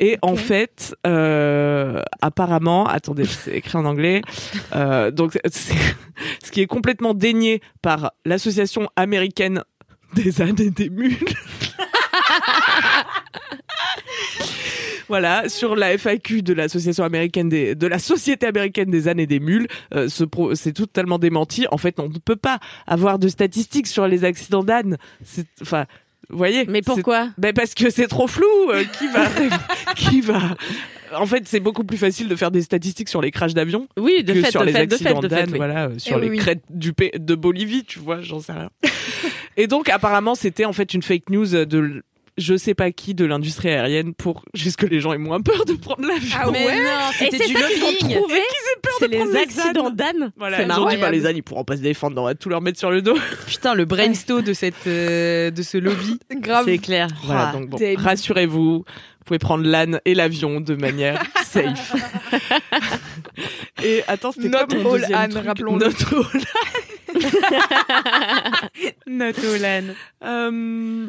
Et en fait, euh, apparemment, attendez, c'est écrit en anglais. Euh, donc, (laughs) ce qui est complètement dénié par l'association américaine des ânes et des mules. (laughs) Voilà, sur la FAQ de l'association américaine des, de la société américaine des ânes et des mules, euh, ce c'est totalement démenti. En fait, on ne peut pas avoir de statistiques sur les accidents d'ânes. Enfin, vous voyez. Mais pourquoi? Ben parce que c'est trop flou. euh, qui va, (laughs) qui va. En fait, c'est beaucoup plus facile de faire des statistiques sur les crashs d'avion Oui, de que fait, sur de les fait, de accidents de fait. d'âne, oui. voilà, euh, sur Eh les oui. crêtes du de Bolivie, tu vois, j'en sais rien. Et donc, apparemment, c'était en fait une fake news de je sais pas qui de l'industrie aérienne pour juste que les gens aient moins peur de prendre l'avion. Ah Mais ouais non, Et c'était c'est du lobbying. trouvé. C'est de prendre les les accidents d'âne. Voilà, C'est ils ont dit bah, les ânes ils pourront pas se défendre, on va tout leur mettre sur le dos. (laughs) Putain, le brainstorm de cette euh, de ce lobby. (laughs) Grave. C'est clair. Voilà, Ah, donc bon, rassurez-vous, vous pouvez prendre l'âne et l'avion de manière (laughs) safe. et attends, c'était quoi Not mon all deuxième âne, truc rappelons-le. Not all Notolan. Euh,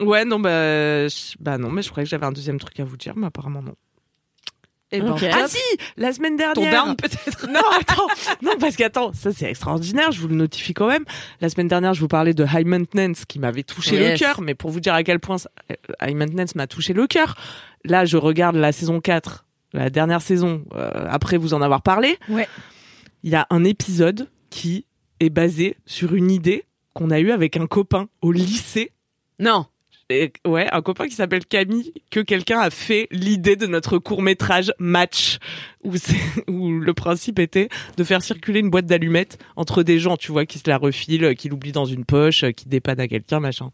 Ouais, non, bah, je- bah non, mais je croyais que j'avais un deuxième truc à vous dire, mais apparemment non. Eh ben. Ah si, la semaine dernière. ton down peut-être. (laughs) Non, attends, non, parce qu'attends, ça c'est extraordinaire, je vous le notifie quand même. La semaine dernière, je vous parlais de High Maintenance qui m'avait touché Yes. le cœur, mais pour vous dire à quel point ça- euh, High Maintenance m'a touché le cœur, là je regarde la saison 4, la dernière saison, euh, après vous en avoir parlé. Ouais. Il y a un épisode qui est basé sur une idée qu'on a eue avec un copain au lycée Non. Et, ouais, un copain qui s'appelle Camille, que quelqu'un a fait l'idée de notre court métrage Match, où, (laughs) où le principe était de faire circuler une boîte d'allumettes entre des gens, tu vois, qui se la refilent, qui l'oublient dans une poche, qui dépannent à quelqu'un, machin.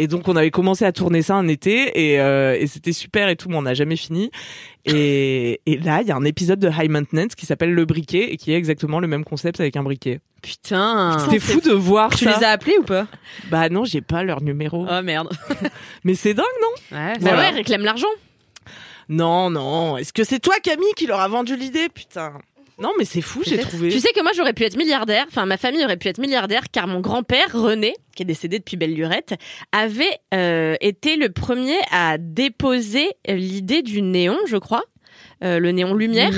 Et donc on avait commencé à tourner ça un été et, euh, et c'était super et tout, mais on n'a jamais fini. Et, et là, il y a un épisode de High Maintenance qui s'appelle Le Briquet et qui est exactement le même concept avec un briquet. Putain. C'était fou de voir Tu ça. les as appelés ou pas Bah non, j'ai pas leur numéro. Oh merde. (laughs) Mais c'est dingue, non Ouais. Bah Voilà. ouais, réclame l'argent. Non, non. Est-ce que c'est toi, Camille, qui leur a vendu l'idée, putain Non, mais c'est fou, j'ai trouvé. Tu sais que moi j'aurais pu être milliardaire, enfin ma famille aurait pu être milliardaire car mon grand-père René, qui est décédé depuis belle lurette, avait euh, été le premier à déposer l'idée du néon, je crois. euh, le néon lumière.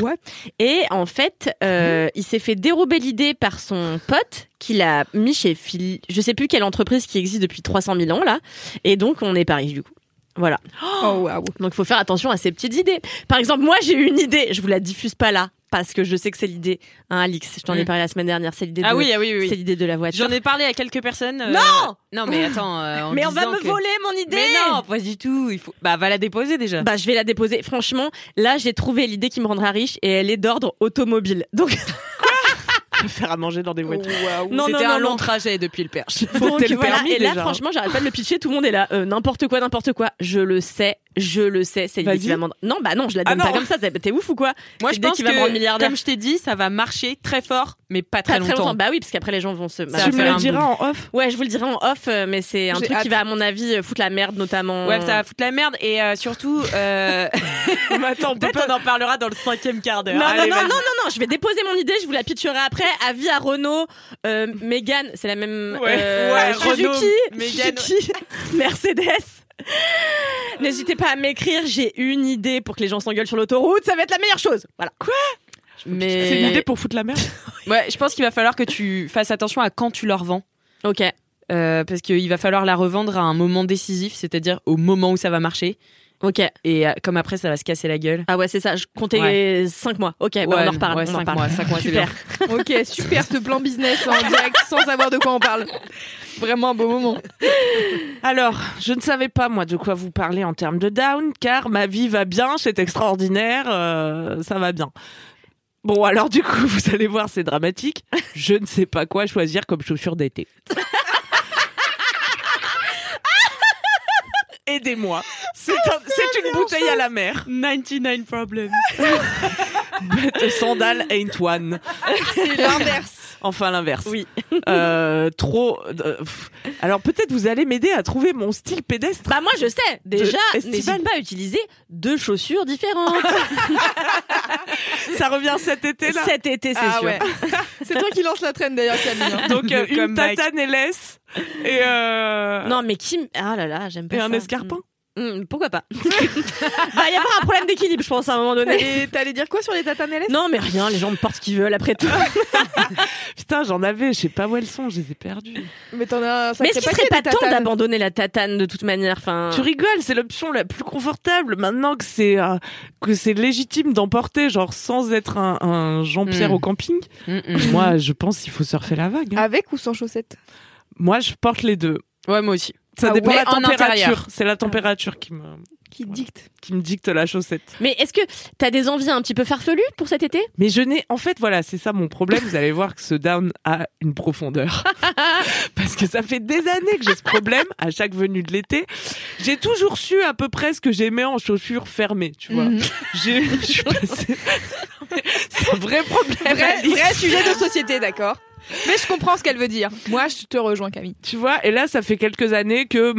Et en fait euh, il s'est fait dérober l'idée par son pote qu'il a mis chez Phil je sais plus quelle entreprise qui existe depuis 300 000 ans là. Et donc on est pas riche du coup. Voilà. Oh donc il faut faire attention à ces petites idées. Par exemple, moi j'ai eu une idée, je vous la diffuse pas là parce que je sais que c'est l'idée. Hein, Alix, je t'en ai Mm. parlé la semaine dernière, c'est l'idée Ah de oui, ah oui, oui. c'est l'idée de la voiture. J'en ai parlé à quelques personnes. euh, Non Non, mais attends. euh, en Mais on va me que- voler mon idée. Mais non, pas du tout. Il faut. Bah, va la déposer déjà. Bah, je vais la déposer. Franchement, là, j'ai trouvé l'idée qui me rendra riche et elle est d'ordre automobile. Donc, (laughs) (laughs) faire à manger dans des voitures. non, C'était un non, long trajet depuis le perche. Faut Donc, que t'aies le voilà. permis, Et là, déjà. franchement, j'arrête pas de le pitcher. Tout le monde est là. Euh, n'importe quoi, n'importe quoi. Je le sais, je le sais. C'est Vas-y. qui va Non, bah non, je la Ah donne pas non. comme ça. T'es t'es ouf ou quoi? Moi, C'est je pense qui va me rendre que, milliardaire. comme je t'ai dit, ça va marcher très fort, mais pas très, Pas très longtemps. Bah oui, parce qu'après les gens vont se. Ça tu me le diras en off Ouais, je vous le dirai en off, euh, mais c'est un truc qui va, à mon avis, euh, foutre la merde, notamment. Ouais, ça va foutre la merde et euh, surtout. Euh... (laughs) Mais attends, Peut-être pas... on en parlera dans le cinquième quart d'heure. Non, non, non, non, non, je vais déposer mon idée, je vous la pitcherai après. Avis à Renault, euh, Mégane, c'est la même. Ouais. euh, Ouais, Suzuki, Renault, Mégane, Suzuki, (laughs) Mercedes. N'hésitez pas à m'écrire, j'ai une idée pour que les gens s'engueulent sur l'autoroute, ça va être la meilleure chose. Voilà. Mais C'est une idée pour foutre la merde? (laughs) Ouais, je pense qu'il va falloir que tu fasses attention à quand tu leur vends. Ok. Euh, parce qu'il va falloir la revendre à un moment décisif, c'est-à-dire au moment où ça va marcher. Ok. Et euh, comme après, ça va se casser la gueule. Ah ouais, c'est ça, je comptais Ouais. 5 mois. Ok, bah on en reparle. ouais, on en reparle. mois, cinq mois, c'est Super. Ok, super ce plan business en direct sans savoir de quoi on parle. Vraiment un beau moment. Alors, je ne savais pas, moi, de quoi vous parler en termes de down, car ma vie va bien, c'est extraordinaire, euh, ça va bien. Bon, alors du coup, (laughs) vous allez voir, c'est dramatique. Je ne sais pas quoi choisir comme chaussures d'été. Aidez-moi. (laughs) C'est un- c'est une bouteille à la mer. 99 problems. But sandal ain't one. C'est l'inverse. Enfin, l'inverse. Oui. Euh, trop. euh, pff. alors, peut-être vous allez m'aider à trouver mon style pédestre. Bah moi je sais. Déjà, Esteban. n'hésite pas à utiliser deux chaussures différentes. (laughs) Ça revient cet été, là? Cet été, c'est Ah sûr. ouais. (laughs) C'est toi qui lance la traîne d'ailleurs, Camille. hein. Donc, euh, une comeback. tatane LS et, euh, Non, mais qui. Ah là là, j'aime pas et ça. un escarpin? Mm, mm, pourquoi pas Va (laughs) y avoir un problème d'équilibre, je pense, à un moment donné. Et t'allais dire quoi sur les tatanes LS Non, mais rien, les gens me portent ce qu'ils veulent après tout. (laughs) Putain, j'en avais, je sais pas où elles sont, je les ai perdues. Mais t'en as un mais est-ce qu'il serait pas temps d'abandonner la tatane de toute manière enfin... Tu rigoles, c'est l'option la plus confortable maintenant que c'est euh, que c'est légitime d'emporter, genre sans être un, un Jean-Pierre Mm. au camping. Moi, je pense qu'il faut surfer la vague. hein. Avec ou sans chaussettes? Moi, je porte les deux. Ouais, moi aussi. Ça Ah dépend de la température. C'est la température qui me Qui dicte. qui me dicte la chaussette. Mais est-ce que t'as des envies un petit peu farfelues pour cet été? Mais je n'ai, en fait, voilà, c'est ça mon problème. Vous allez voir que ce down a une profondeur. (laughs) Parce que ça fait des années que j'ai ce problème à chaque venue de l'été. J'ai toujours su à peu près ce que j'aimais en chaussures fermées, tu vois. Mhm. J'ai, je suis passée- (laughs) C'est un vrai problème. Vrai, vrai sujet de société, d'accord. Mais je comprends ce qu'elle veut dire. Moi, je te rejoins, Camille. Tu vois, et là, ça fait quelques années que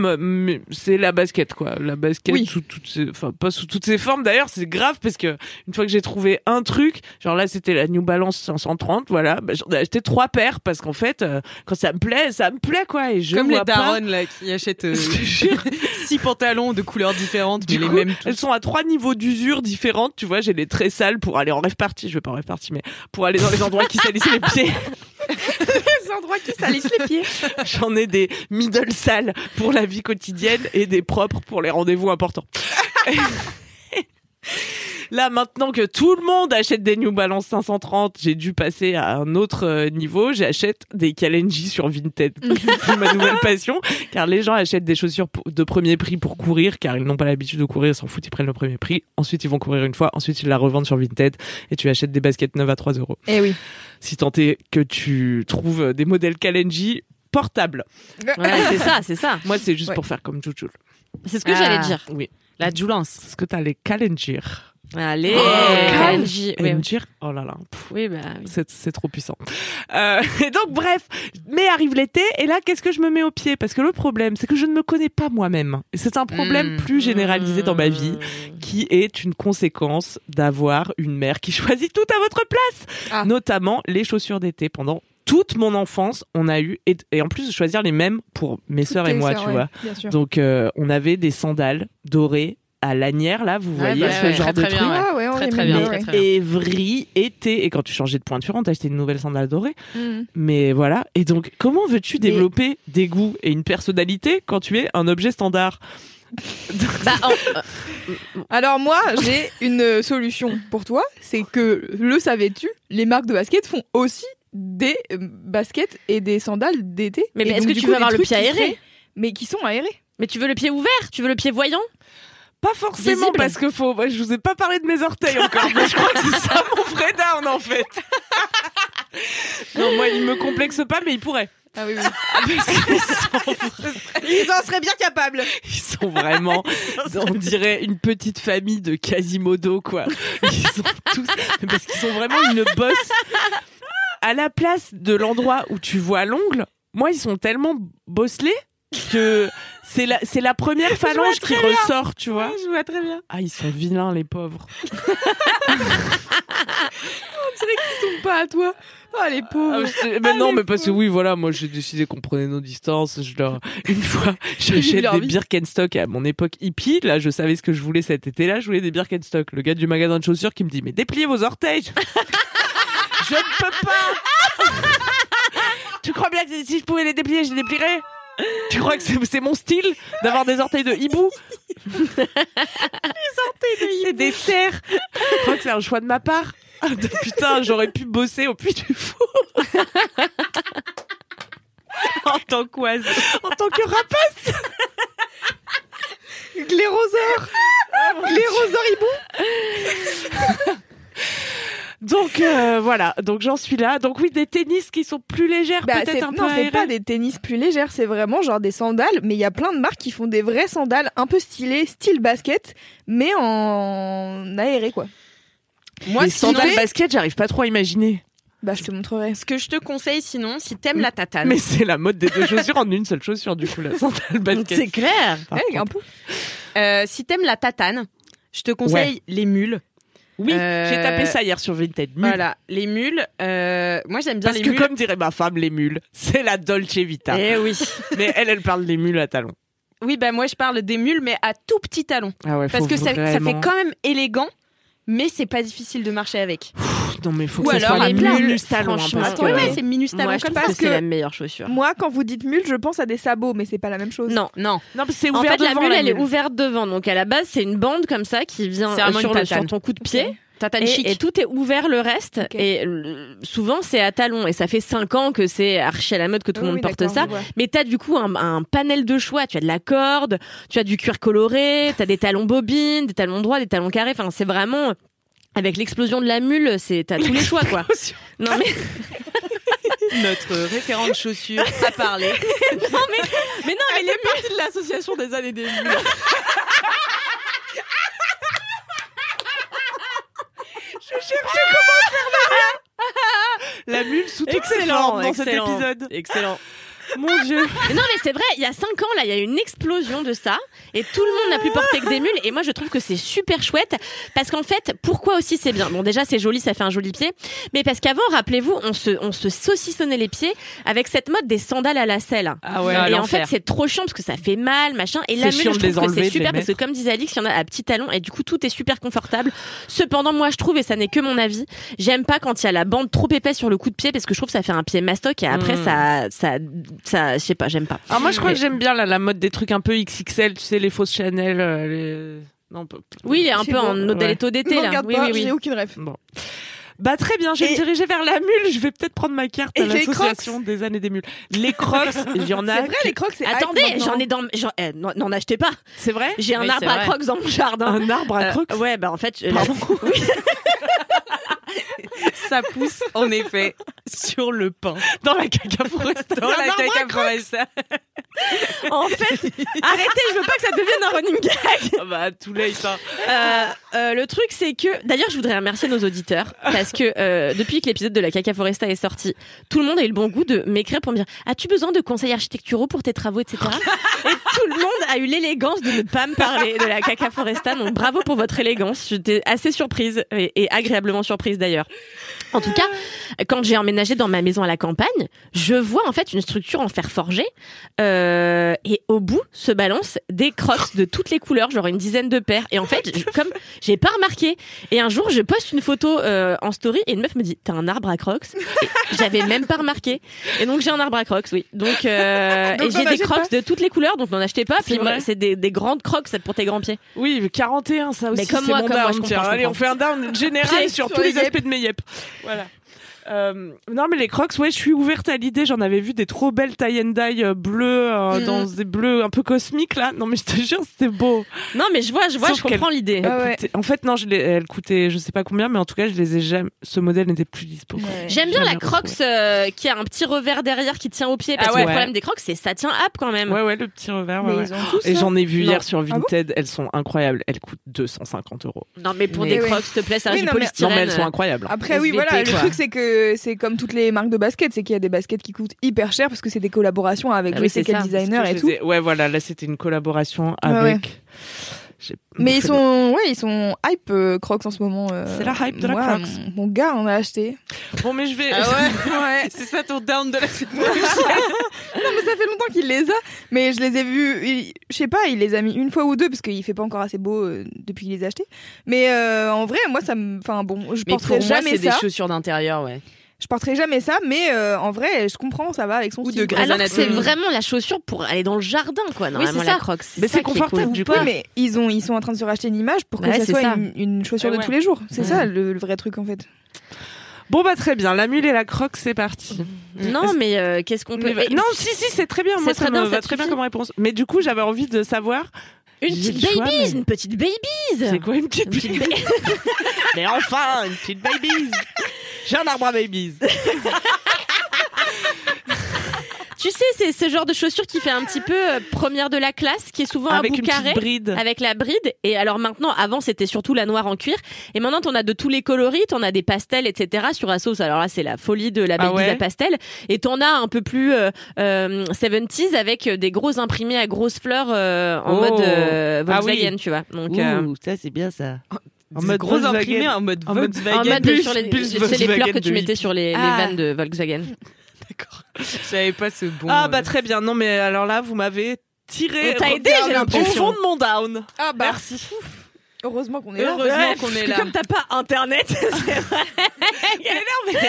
c'est la basket, quoi. La basket Oui. sous toutes ses, enfin, pas sous toutes ses formes. D'ailleurs, c'est grave parce que une fois que j'ai trouvé un truc, genre là, c'était la New Balance 530, voilà, bah, j'en ai acheté trois paires parce qu'en fait, euh, quand ça me plaît, ça me plaît, quoi. Et je Comme vois les pas- darons là qui achètent euh, (laughs) (laughs) six pantalons de couleurs différentes, mais Du les coup, mêmes elles sont à trois niveaux d'usure différentes. Tu vois, j'ai les très sales pour aller en rêve party. Je vais pas en rêve party, mais pour aller dans les endroits qui salissent les pieds. (laughs) Les endroits qui salissent les pieds. J'en ai des middle sales pour la vie quotidienne et des propres pour les rendez-vous importants. (laughs) là, maintenant que tout le monde achète des New Balance 530, j'ai dû passer à un autre euh, niveau. J'achète des Kalenji sur Vinted. (laughs) C'est ma nouvelle passion. Car les gens achètent des chaussures de premier prix pour courir, car ils n'ont pas l'habitude de courir, ils s'en foutent, ils prennent le premier prix. Ensuite, ils vont courir une fois. Ensuite, ils la revendent sur Vinted et tu achètes des baskets neuves à 3 euros. Eh oui. Si tant est que tu trouves des modèles Kalenji portables. Ouais, c'est ça, c'est ça. Moi, c'est juste Ouais. pour faire comme Jujul. C'est ce que Ah. j'allais dire. Oui. La Joulance. C'est ce que t'as les Kalenjir. Allez, Oh. Oui, oh là là. pff, oui, bah, oui. C'est, c'est trop puissant. Euh, (laughs) et donc, bref, mais arrive l'été, et là, qu'est-ce que je me mets au pied? Parce que le problème, c'est que je ne me connais pas moi-même. Et c'est un problème Mm. plus généralisé dans ma vie, qui est une conséquence d'avoir une mère qui choisit tout à votre place. Ah. Notamment les chaussures d'été. Pendant toute mon enfance, on a eu, et, et en plus, de choisir les mêmes pour mes sœurs et moi, sœurs, tu ouais, vois. Bien sûr. Donc, euh, on avait des sandales dorées à lanière, là, vous Ouais, voyez, bah ce ouais, genre très, de très truc. bien, ouais. Ah ouais, on Très, bien, bien. Évry, été, et quand tu changeais de pointure, on t'a acheté une nouvelle sandale dorée. Mhm. Mais voilà. Et donc, comment veux-tu Mais- développer des goûts et une personnalité quand tu es un objet standard? (laughs) Bah, en- Alors moi, j'ai une euh, solution pour toi, c'est que le savais-tu, les marques de basket font aussi des euh, baskets et des sandales d'été. Mais- Et mais est-ce que tu coup, veux avoir le pied qui aéré? seraient- Mais qui sont aérés. mais tu veux le pied ouvert? Tu veux le pied voyant? Pas forcément Visible. parce que faut. Je vous ai pas parlé de mes orteils encore, mais je crois que c'est ça mon vrai down en fait. (laughs) non, moi il me complexe pas, mais il pourrait. Ah oui, oui. Parce qu'ils (laughs) sont, Ils en seraient bien capables. ils sont vraiment, on dirait une petite famille de Quasimodo quoi. Ils sont tous, parce qu'ils sont vraiment une bosse. À la place de l'endroit où tu vois l'ongle, moi ils sont tellement bosselés que c'est la, c'est la première (laughs) phalange qui bien. ressort, tu vois. je vois très bien. Ah, ils sont vilains, les pauvres. (laughs) Pas à toi. Oh les pauvres. Ah, mais non, mais parce que oui, voilà, moi j'ai décidé qu'on prenait nos distances. Je leur... Une fois, (laughs) j'achète des. Birkenstock à mon époque hippie. Là, je savais ce que je voulais cet été-là. Je voulais des Birkenstock. Le gars du magasin de chaussures qui me dit, mais dépliez vos orteils. je ne peux pas. tu crois bien que si je pouvais les déplier, je les déplierais? Tu crois que c'est mon style d'avoir des orteils de hibou C'est des cerfs. Tu crois que c'est un choix de ma part Ah, Putain, j'aurais pu bosser au puits du four En tant qu'oise. en tant que rapace. Glérosaure. Glérosaure hibou. Donc euh, voilà, donc j'en suis là. Donc oui, des tennis qui sont plus légères, Bah, peut-être un peu non, c'est pas des tennis plus légères, c'est vraiment genre des sandales. Mais il y a plein de marques qui font des vraies sandales un peu stylées, style basket, mais en aéré quoi. Moi, les sinon, sandales basket, j'arrive pas trop à imaginer. Bah, je te montrerai. ce que je te conseille, sinon, si t'aimes la tatane. Mais c'est la mode des deux chaussures en une seule chaussure, du coup, la sandale (laughs) basket. C'est clair. Ouais, un peu. Euh, si t'aimes la tatane, je te conseille les mules. Oui, Euh, j'ai tapé ça hier sur Vinted. Mules. Voilà, les mules. euh, moi, j'aime bien Parce les que mules. comme dirait ma femme, les mules, (laughs) c'est la Dolce Vita. Eh oui. (laughs) Mais elle, elle parle des mules à talons. Oui, bah moi, je parle des mules, mais à tout petit talon. Ah ouais, Parce que ça, ça fait quand même élégant, mais c'est pas difficile de marcher avec. Non mais faut Ou que ça alors soit les minus talons. hein, que- Ouais, c'est minus talon Moi, je comme ça. que c'est la meilleure chaussure. Moi, quand vous dites mule, je pense à des sabots, mais c'est pas la même chose. Non. Non, Non, c'est En ouvert fait, la mule, elle est ouverte devant. Donc, à la base, c'est une bande comme ça qui vient euh, sur, le- sur ton coup de pied. Et, chic. et tout est ouvert le reste. Et le- souvent, c'est à talons. Et ça fait 5 ans que c'est archi à la mode que tout le Oui, monde porte ça. Mais t'as du coup un, un panel de choix. Tu as de la corde, tu as du cuir coloré, t'as des talons bobines, des talons droits, des talons carrés. Enfin, c'est vraiment avec l'explosion de la mule, c'est t'as tous les choix quoi. Non mais (laughs) Notre référent de chaussures a parlé. (laughs) mais non mais les partie de l'association des années des mules. (laughs) La mule sous toutes ses excellent formes dans cet épisode. Excellent. Mon dieu. Mais non, mais c'est vrai, il y a 5 ans, là, il y a eu une explosion de ça. Et tout le monde n'a plus porté que des mules. Et moi, je trouve que c'est super chouette. Parce qu'en fait, pourquoi aussi c'est bien? Bon, déjà, c'est joli, ça fait un joli pied. Mais parce qu'avant, rappelez-vous, on se, on se saucissonnait les pieds avec cette mode des sandales à la selle. Ah ouais. et en fait, c'est trop chiant parce que ça fait mal, machin. Et la mule, chiant je trouve que c'est super parce que, comme disait Alix, il y en a à petits talons et du coup, tout est super confortable. Cependant, moi, je trouve, et ça n'est que mon avis, j'aime pas quand il y a la bande trop épaisse sur le coup de pied parce que je trouve que ça fait un pied mastoc et après, Mm. ça, ça, ça, je sais pas, j'aime pas. Alors moi je crois Mais- que j'aime bien la, la mode des trucs un peu XXL, tu sais les fausses Chanel, euh, les... Non, peu- Oui, il est un peu bon. en modalité Ne d'été me là. regarde Oui, pas, oui, oui. j'ai aucune rêve. Bon. Bah très bien, je vais Et- me diriger vers la mule. Je vais peut-être prendre ma carte à les l'association des années des mules. Les crocs, (laughs) il y en a. C'est vrai, qui- les crocs, c'est hype Attendez, maintenant. j'en ai dans. j'en- eh, non, N'en achetez pas. C'est vrai? J'ai un Oui, arbre c'est à vrai. crocs dans mon jardin. Un arbre à Euh, crocs? ouais, bah en fait. je- Pardon (laughs) (laughs) Ça pousse en effet sur le pain. dans la caca forestière. (laughs) Dans la caca forestière. (laughs) En fait, arrêtez, je veux pas que ça devienne un running gag. Ah bah too late. hein. Euh, euh, le truc, c'est que. D'ailleurs, je voudrais remercier nos auditeurs parce que euh, depuis que l'épisode de la Caca Foresta est sorti, tout le monde a eu le bon goût de m'écrire pour me dire As-tu besoin de conseils architecturaux pour tes travaux, etc. Et tout le monde a eu l'élégance de ne pas me parler de la Caca Foresta. Donc bravo pour votre élégance. J'étais assez surprise et, et agréablement surprise d'ailleurs. En tout cas, quand j'ai emménagé dans ma maison à la campagne, je vois en fait une structure en fer forgé euh, et au bout se balancent des crocs de toutes les couleurs, genre une dizaine de paires. Et en fait, comme j'ai pas remarqué, et un jour je poste une photo euh, en story et une meuf me dit t'as un arbre à crocs? J'avais même pas remarqué. Et donc j'ai un arbre à crocs, oui. Donc, euh, (laughs) Donc et j'ai des crocs pas. de toutes les couleurs, donc n'en achetez pas. Puis c'est des, des grandes crocs pour tes grands pieds. Oui, mais 41, ça aussi. Mais comme c'est moi, mon comme moi, down, je comprends, je Allez, on fait un down général sur tous les les aspects de mes yep. Voilà. Euh, non mais les crocs ouais je suis ouverte à l'idée j'en avais vu des trop belles tie and dye euh, bleues euh, Mm. dans des bleus un peu cosmiques là non mais je te jure c'était beau Non, mais je vois, je vois, Sauf je comprends l'idée. Ah ouais. en fait non je elle coûtait je sais pas combien mais en tout cas je les ai jamais ce modèle n'était plus dispo Ouais. J'aime bien la crocs euh, qui a un petit revers derrière qui tient au pied parce Ah que ouais. le problème des crocs c'est ça tient up quand même. ouais ouais le petit revers ouais, Mais ouais. ils ont tous et j'en ai vu Non. hier sur Ah bon Vinted elles sont incroyables elles coûtent 250 euros Non mais pour Mais- des crocs s'il te plaît ça Oui, reste du non, mais- polystyrène. non mais elles sont incroyables Après, oui, voilà, le truc, c'est que c'est comme toutes les marques de basket, c'est qu'il y a des baskets qui coûtent hyper cher parce que c'est des collaborations avec Ah oui, ça. designer que et tout. les ai- Ouais, voilà, là c'était une collaboration Ouais, avec. Mais ils sont, ouais, ils sont hype euh, Crocs en ce moment. euh. C'est la hype de la Moi, Crocs. Mon, mon gars en a acheté. Bon, mais je vais. Ah ouais (laughs) Ouais. C'est ça ton down de la (laughs) semaine non, mais ça fait longtemps qu'il les a. Mais je les ai vus, il- je sais pas, il les a mis une fois ou deux parce qu'il fait pas encore assez beau euh, depuis qu'il les a achetés. Mais euh, en vrai, moi, ça me, enfin bon, je Mais pour porterai moi, jamais c'est des ça. chaussures d'intérieur, ouais. Je porterai jamais ça, mais euh, en vrai, je comprends, ça va avec son Ou style. de Alors que c'est vraiment la chaussure pour aller dans le jardin quoi. Normalement c'est la ça. crocs. Mais c'est confortable, cool. du coup. Oui, mais ils ont, ils sont en train de se racheter une image pour que Ouais, ça soit ça. une, une chaussure Ouais, de ouais. tous les jours. C'est Ouais. ça le, le vrai truc en fait. Bon, bah très bien, la mule et la croque, c'est parti. Non mais euh, qu'est-ce qu'on peut Mais- non, si, si, c'est très bien. Moi, C'est ça très me bien, va très bien comme réponse. Mais du coup, j'avais envie de savoir. Une petite choix, babies, mais- une petite babies. C'est quoi une petite Une petite baby ba- (laughs) Mais enfin, une petite babies J'ai un arbre à babies (laughs) Tu sais, c'est ce genre de chaussure qui fait un petit peu euh, première de la classe, qui est souvent Avec un bout une carré. petite bride. Avec la bride. Et alors maintenant, avant, c'était surtout la noire en cuir. Et maintenant, t'en as de tous les coloris. T'en as des pastels, etc. Sur Asos, alors là, c'est la folie de la Ah baby ouais à pastel. Et t'en as un peu plus euh, euh, 70s avec des gros imprimés à grosses fleurs euh, en Oh. mode euh, Ah oui. Volkswagen, tu vois. Donc, euh, Ouh, ça, c'est bien ça. En mode gros Volkswagen. imprimés en mode En mode Volkswagen. en mode Bus- sur les, c'est les fleurs que tu mettais sur les, les Ah. vannes de Volkswagen. (laughs) D'accord. J'avais pas ce bon. Ah euh, bah très bien. Non mais alors là, vous m'avez tiré On t'a aidé, vers j'ai l'impression. fond de mon down. Ah bah, Merci. Heureusement qu'on est là. Heureusement qu'on est là. Comme t'as pas internet, (laughs) c'est vrai. (laughs)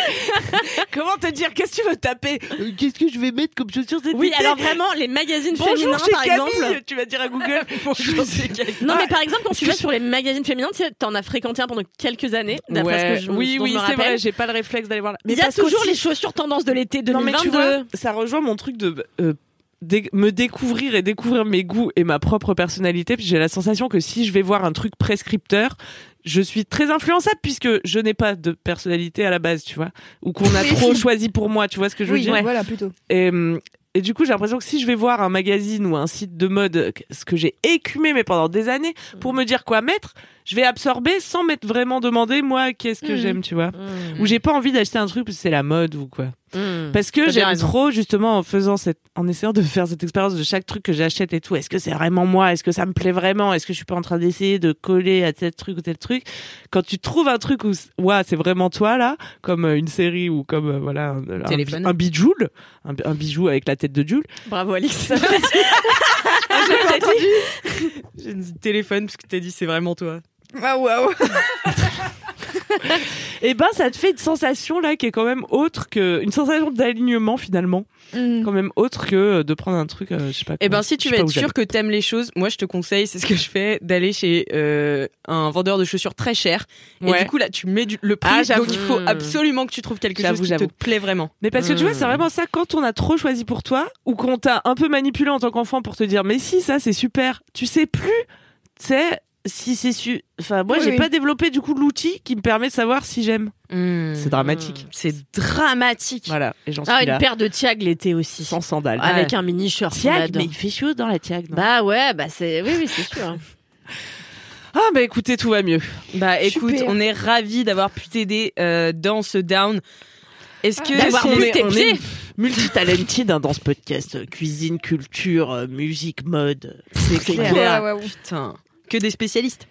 Comment te dire? Qu'est-ce que tu veux taper? Euh, Qu'est-ce que je vais mettre comme chaussures Oui, alors vraiment, les magazines Bonjour féminins, par Camille. exemple. Tu vas dire à Google. (laughs) Bonjour, c'est Camille. Non, mais par exemple, quand tu vas sur les magazines féminins, tu sais, t'en as fréquenté un pendant quelques années, d'après Ouais. ce que je oui, oui, c'est vrai. J'ai pas le réflexe d'aller voir. là. Il y a toujours les chaussures tendance de l'été Non 2022. mais tu vois, ça rejoint mon truc de euh, dé- me découvrir et découvrir mes goûts et ma propre personnalité. Puis j'ai la sensation que si je vais voir un truc prescripteur, je suis très influençable puisque je n'ai pas de personnalité à la base, tu vois, ou qu'on a trop choisi pour moi, tu vois ce que je veux Oui, dire. voilà plutôt. Et, hum, et du coup, j'ai l'impression que si je vais voir un magazine ou un site de mode, euh, ce que j'ai écumé mais pendant des années, pour me dire quoi mettre, je vais absorber sans m'être vraiment demandé moi qu'est-ce que Mhm. j'aime, tu vois. Mmh. Ou j'ai pas envie d'acheter un truc parce que c'est la mode ou quoi. Mmh. Parce que j'aime trop justement en faisant cette, en essayant de faire cette expérience de chaque truc que j'achète et tout. Est-ce que c'est vraiment moi? Est-ce que ça me plaît vraiment? Est-ce que je suis pas en train d'essayer de coller à tel truc ou tel truc? Quand tu trouves un truc où, ouah, c'est vraiment toi là, comme euh, une série ou comme euh, voilà un, un, un bijoule, un, un bijou avec la tête de Jules. Bravo, Alix. (laughs) J'ai dit téléphone parce que t'as dit c'est vraiment toi. Ah waouh. (laughs) (laughs) Et ben, ça te fait une sensation là qui est quand même autre que une sensation d'alignement finalement, Mm. quand même autre que de prendre un truc, euh, je sais pas. Eh quoi. ben, si tu veux être sûr que t'aimes les choses, moi je te conseille, c'est ce que je fais, d'aller chez euh, un vendeur de chaussures très cher. Et du coup là, tu mets du- le prix, Ah, donc il faut Mm. absolument que tu trouves quelque chose qui te plaît vraiment. Mais parce que tu vois, c'est Hmm. vraiment ça quand on a trop choisi pour toi ou qu'on t'a un peu manipulé en tant qu'enfant pour te dire mais si ça c'est super, tu sais plus, tu sais si c'est su. Enfin moi Oui, j'ai oui. pas développé du coup l'outil qui me permet de savoir si j'aime. C'est dramatique. C'est dramatique. Voilà et j'en suis Ah, une là paire de Tiag l'été aussi. sans sandales. Avec un mini short. on Tiag, mais il fait chaud dans la Tiag. Bah ouais, bah c'est. Oui, oui, c'est sûr. (laughs) Ah bah écoutez tout va mieux. Bah écoute, Super. on est ravis d'avoir pu t'aider euh, dans ce down. Est-ce que poussé est- on est multitalented hein, dans ce podcast. Cuisine, culture, euh, musique, mode. c'est clair. clair. Ouais, ouais, ouais. Putain, que des spécialistes.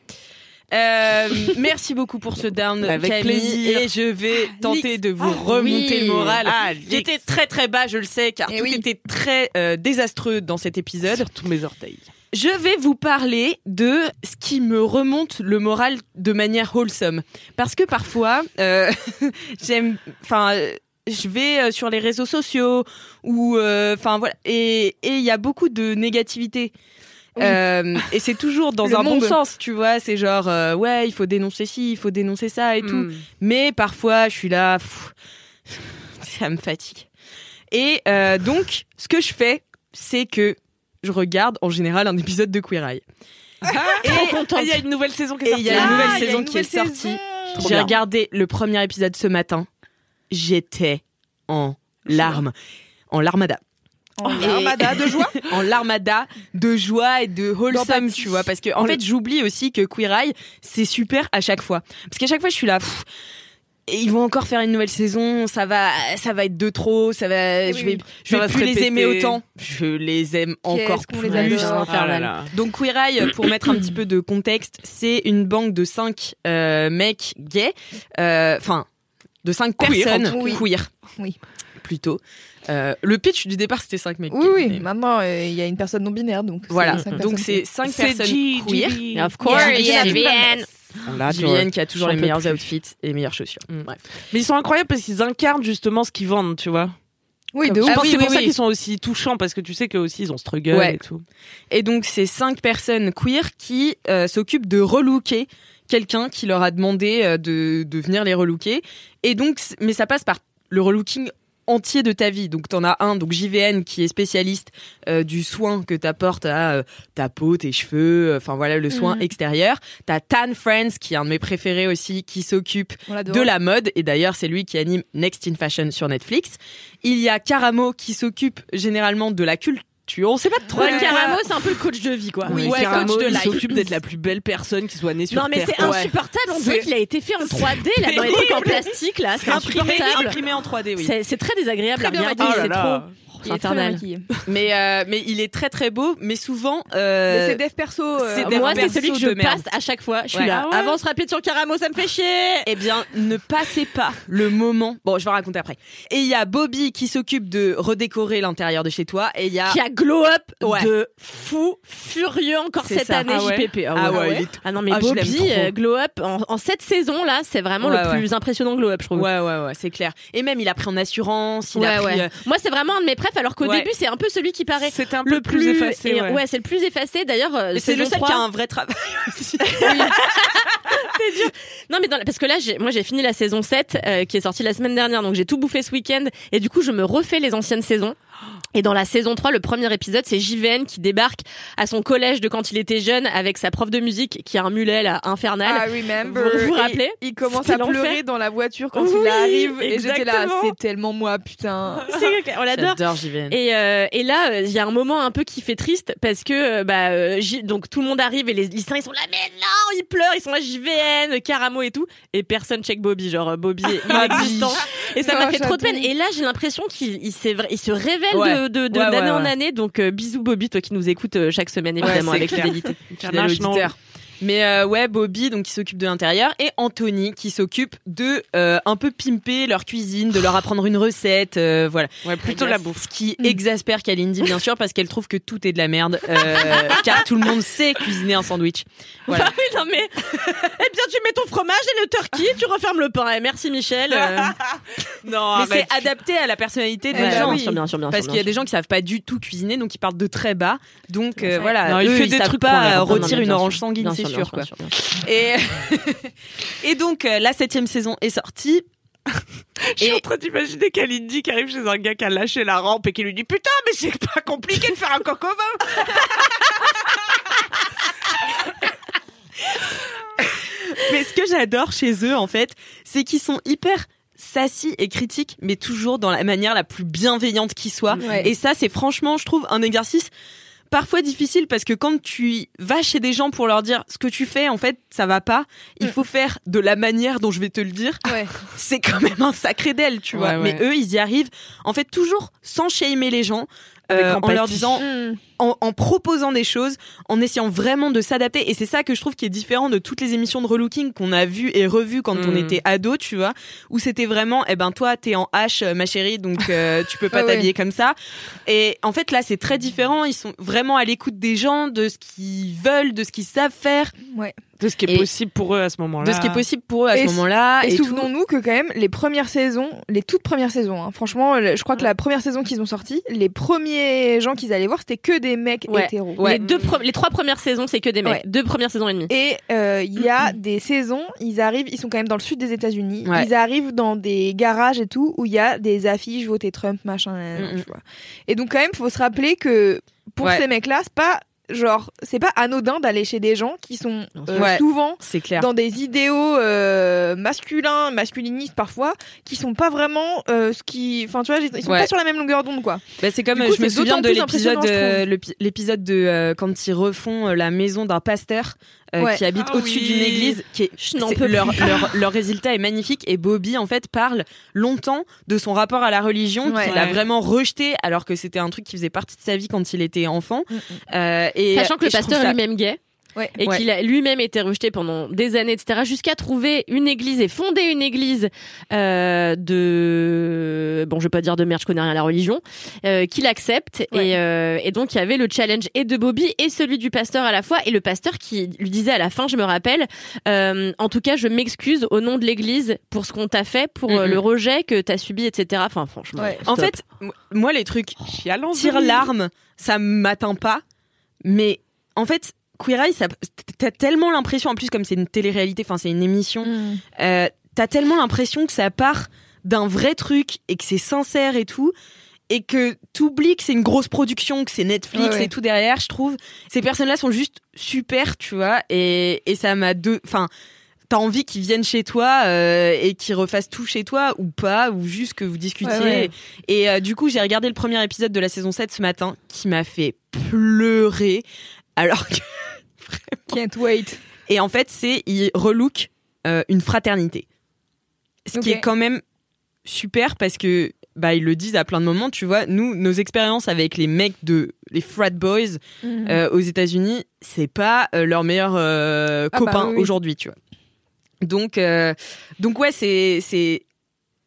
Euh, (laughs) merci beaucoup pour ce down, Avec Camille, plaisir. Et je vais tenter de vous Ah, remonter oui. le moral. Ah, Qui était très très bas, je le sais, car Eh tout oui. était très euh, désastreux dans cet épisode. sur tous mes orteils. Je vais vous parler de ce qui me remonte le moral de manière wholesome. Parce que parfois, euh, (laughs) j'aime, enfin, je vais sur les réseaux sociaux ou, enfin voilà, et et il y a beaucoup de négativité. Oui. Euh, et c'est toujours dans Le un bon sens, tu vois. C'est genre, euh, ouais, il faut dénoncer ci, il faut dénoncer ça et tout. Mm. Mais parfois, je suis là, pff, ça me fatigue. Et euh, donc, ce que je fais, c'est que je regarde en général un épisode de Queer Eye. Et il y a une nouvelle saison qui est Et sortie. il y a une Ah, nouvelle il y a saison une qui est sortie. J'ai regardé le premier épisode ce matin. J'étais en larmes. En larmada. En Et- armada de joie. (laughs) en larmada de joie et de wholesome, tu vois. Parce que, en fait, j'oublie aussi que Queer Eye, c'est super à chaque fois. Parce qu'à chaque fois, je suis là, pff, et ils vont encore faire une nouvelle saison, ça va, ça va être de trop, ça va, Oui, je vais, je plus les aimer autant. Je les aime encore les plus. Ah là là. Donc Queer Eye, pour mettre un petit peu de contexte, c'est une banque de cinq euh, mecs gays, euh, enfin de cinq Queer, personnes queer, Oui. plutôt. Euh, le pitch du départ c'était cinq mecs. Oui, oui. mais- Maintenant, euh, il y a une personne non binaire, donc. c'est Voilà, donc personnes c'est qui- cinq C'est personnes G- queer. G- Of course, Yeah, Julienne qui a toujours les meilleurs outfits et les meilleures chaussures. Mm. Bref. Mais ils sont incroyables parce qu'ils incarnent justement ce qu'ils vendent, tu vois. Oui, de ouf. Ah pense que oui, c'est pour oui, ça qu'ils sont aussi touchants parce que tu sais qu'eux aussi ils ont struggle Ouais. et tout. Et donc c'est cinq personnes queer qui euh, s'occupent de relooker quelqu'un qui leur a demandé euh, de, de venir les relooker. Et donc, mais ça passe par le relooking entier de ta vie. Donc t'en as un, donc JVN qui est spécialiste euh, du soin que t'apportes à euh, ta peau, tes cheveux, euh, enfin voilà le soin Mhm. extérieur. T'as Tan Friends qui est un de mes préférés aussi, qui s'occupe de la mode et d'ailleurs c'est lui qui anime Next in Fashion sur Netflix. Il y a Caramo qui s'occupe généralement de la culture. On sait pas trop. Ouais, Caramo, c'est un peu le coach de vie, quoi. Oui, Ouais, ouais, Caramo, coach de il s'occupe d'être la plus belle personne qui soit née sur Non, mais Terre. c'est quoi. insupportable. On dirait C'est- qu'il a été fait en 3D, là, dans les trucs en plastique, là. C'est imprimé, imprimé en 3D, oui. C'est c'est très désagréable Très à bien c'est Oh trop. Il est très bien infernal. maquillé. (laughs) Mais euh, mais il est très très beau, mais souvent. euh, c'est dev perso. euh, dev Moi, c'est celui que je passe à chaque fois. Je suis Ouais. là. Ah ouais Avance rapide sur Caramo, ça me fait chier. Eh bien, ne passez pas le moment. Bon, je vais raconter après. Et il y a Bobby qui s'occupe de redécorer l'intérieur de chez toi. Et il y a. Qui a glow up Ouais. de fou furieux encore cette ça. année Ah ouais. JPP. Ah ouais, il est- Ah non mais Ah, Bobby euh, glow up en, en cette saison là, c'est vraiment Ouais, le ouais. plus impressionnant glow up je trouve. Ouais, ouais, ouais, c'est clair. Et même, il a pris en assurance. Il Ouais, a pris. ouais. euh, Moi c'est vraiment un de mes alors qu'au Ouais. début c'est un peu celui qui paraît C'était un peu le plus, effacé. et- ouais. c'est le plus effacé d'ailleurs. euh, c'est le seul qui a 3. un vrai travail (laughs) aussi. (laughs) Non mais dans la- parce que là moi j'ai fini la saison 7 euh, qui est sortie la semaine dernière donc j'ai tout bouffé ce week-end et du coup je me refais les anciennes saisons. Et dans la saison 3, le premier épisode, c'est JVN qui débarque à son collège de quand il était jeune avec sa prof de musique qui a un mulet là infernal. I remember. Vous vous rappelez Il commence à pleurer dans la voiture quand Oui, il arrive. Et j'étais là, c'est tellement moi, putain. (laughs) On l'adore. J'adore JVN. Et, euh, et là, euh, il y a un moment un peu qui fait triste parce que euh, bah euh, J- donc tout le monde arrive et les lycéens ils sont là mais non ils pleurent ils sont là JVN Caramo et tout et personne check Bobby genre Bobby est inexistant et ça m'a fait trop de peine et là j'ai l'impression qu'il il, s'est vra- il se révèle Ouais. de de- de- Ouais, ouais, d'année en année. Donc euh, bisous Bobby toi qui nous écoutes euh, chaque semaine évidemment avec fidélité. Auditeur. Mais euh, ouais, Bobby donc qui s'occupe de l'intérieur et Anthony qui s'occupe de euh, un peu pimper leur cuisine, de leur apprendre une recette, euh, voilà. Ouais, plutôt la bouffe. Ce qui exaspère Kalindi bien sûr parce qu'elle trouve que tout est de la merde euh, (laughs) car tout le monde sait cuisiner un sandwich. Voilà. Ah oui, non mais. eh bien, tu mets ton fromage et le turkey, tu refermes le pain. Eh, merci Michel. Euh, (laughs) Non, Mais c'est adapté à la personnalité des Ouais, gens. bien sûr, bien sûr, bien sûr, Parce qu'il y a des gens qui savent pas du tout cuisiner, donc ils partent de très bas. Donc euh, voilà, Non, il fait ils des trucs pas mais une orange sanguine, c'est sûr, sûr, bien quoi. sûr, bien sûr, bien sûr. Et (laughs) et donc euh, la septième saison est sortie. (laughs) Je suis Et- en train d'imaginer Kalindi qui arrive chez un gars qui a lâché la rampe et qui lui dit Putain, mais c'est pas compliqué de faire un coco (laughs) Mais ce que j'adore chez eux, en fait, c'est qu'ils sont hyper sassy et critiques, mais toujours dans la manière la plus bienveillante qui soit. Ouais. Et ça, c'est franchement, je trouve, un exercice parfois difficile parce que quand tu vas chez des gens pour leur dire ce que tu fais, en fait, ça va pas. Il faut faire de la manière dont je vais te le dire. Ouais. (laughs) C'est quand même un sacré d'elle, tu vois. Ouais, ouais. Mais eux, ils y arrivent. En fait, toujours sans shamer les gens. Euh, en leur disant, Mm. en, en proposant des choses, en essayant vraiment de s'adapter. Et c'est ça que je trouve qui est différent de toutes les émissions de relooking qu'on a vues et revues quand on Mm. était ado, tu vois, où c'était vraiment, eh ben toi t'es en H, euh, ma chérie, donc euh, (laughs) tu peux pas Ah ouais. t'habiller comme ça. Et en fait là c'est très différent. Ils sont vraiment à l'écoute des gens, de ce qu'ils veulent, de ce qu'ils savent faire, Ouais. De ce qui est Et- possible pour eux à ce moment-là. de ce qui est possible pour eux à Et ce moment-là. Et, souvenons-nous que quand même les premières saisons, les toutes premières saisons, hein, franchement, je crois que la première saison qu'ils ont sortie, les premiers gens qu'ils allaient voir, c'était que des mecs Ouais. hétéros. Les, deux les trois premières saisons, c'est que des mecs. Ouais. Deux premières saisons et demie. Et euh, il y a des saisons, ils arrivent, ils sont quand même dans le sud des États-Unis. Ouais. Ils arrivent dans des garages et tout où il y a des affiches votez Trump machin. nanana, Mhm. tu vois. Et donc quand même, faut se rappeler que pour Ouais. ces mecs-là, c'est pas genre, c'est pas anodin d'aller chez des gens qui sont euh, Ouais. souvent C'est clair. dans des idéaux euh, masculins, masculinistes parfois, qui sont pas vraiment euh, ce qui, enfin tu vois, ils sont Ouais. pas sur la même longueur d'onde quoi. Bah, c'est comme coup, je me souviens d'autant de plus l'épisode de quand ils refont la maison d'un pasteur euh, Ouais. qui habite Ah au-dessus oui. d'une église qui est Je peux leur, plus. leur leur résultat est magnifique et Bobby en fait parle longtemps de son rapport à la religion Ouais. qu'il a vraiment rejeté alors que c'était un truc qui faisait partie de sa vie quand il était enfant Euh, et Sachant que et le pasteur est lui-même gay. Ouais. Et Ouais. qu'il a lui-même été rejeté pendant des années, etc., jusqu'à trouver une église et fonder une église euh, de, bon, je vais pas dire de merde, je connais rien à la religion, euh, qu'il accepte. Ouais. Et, euh, et donc il y avait le challenge et de Bobby et celui du pasteur à la fois, et le pasteur qui lui disait à la fin, je me rappelle, euh, en tout cas, je m'excuse au nom de l'église pour ce qu'on t'a fait, pour euh, le rejet que t'as subi, etc. Enfin, franchement. Ouais. en fait moi les trucs Chialant, tire larme, ça m'atteint pas. Mais en fait, Queer Eye, t'as tellement l'impression, en plus comme c'est une télé-réalité, enfin c'est une émission, euh, t'as tellement l'impression que ça part d'un vrai truc et que c'est sincère et tout. Et que t'oublies que c'est une grosse production, que c'est Netflix Ouais, ouais. et tout derrière, je trouve. Ces personnes-là sont juste super, tu vois. Et, et ça m'a deux. Enfin, t'as envie qu'ils viennent chez toi euh, et qu'ils refassent tout chez toi ou pas, ou juste que vous discutiez. Ouais, ouais. Et euh, du coup, j'ai regardé le premier épisode de la saison 7 ce matin, qui m'a fait pleurer. Alors que. Can't wait. Et en fait, c'est. Il relook euh, une fraternité. Ce qui est quand même super parce que. Bah, ils le disent à plein de moments, tu vois. Nous, nos expériences avec les mecs de. Les frat boys euh, aux États-Unis, c'est pas euh, leur meilleur euh, Ah bah copain oui, oui. aujourd'hui, tu vois. Donc, donc ouais, c'est c'est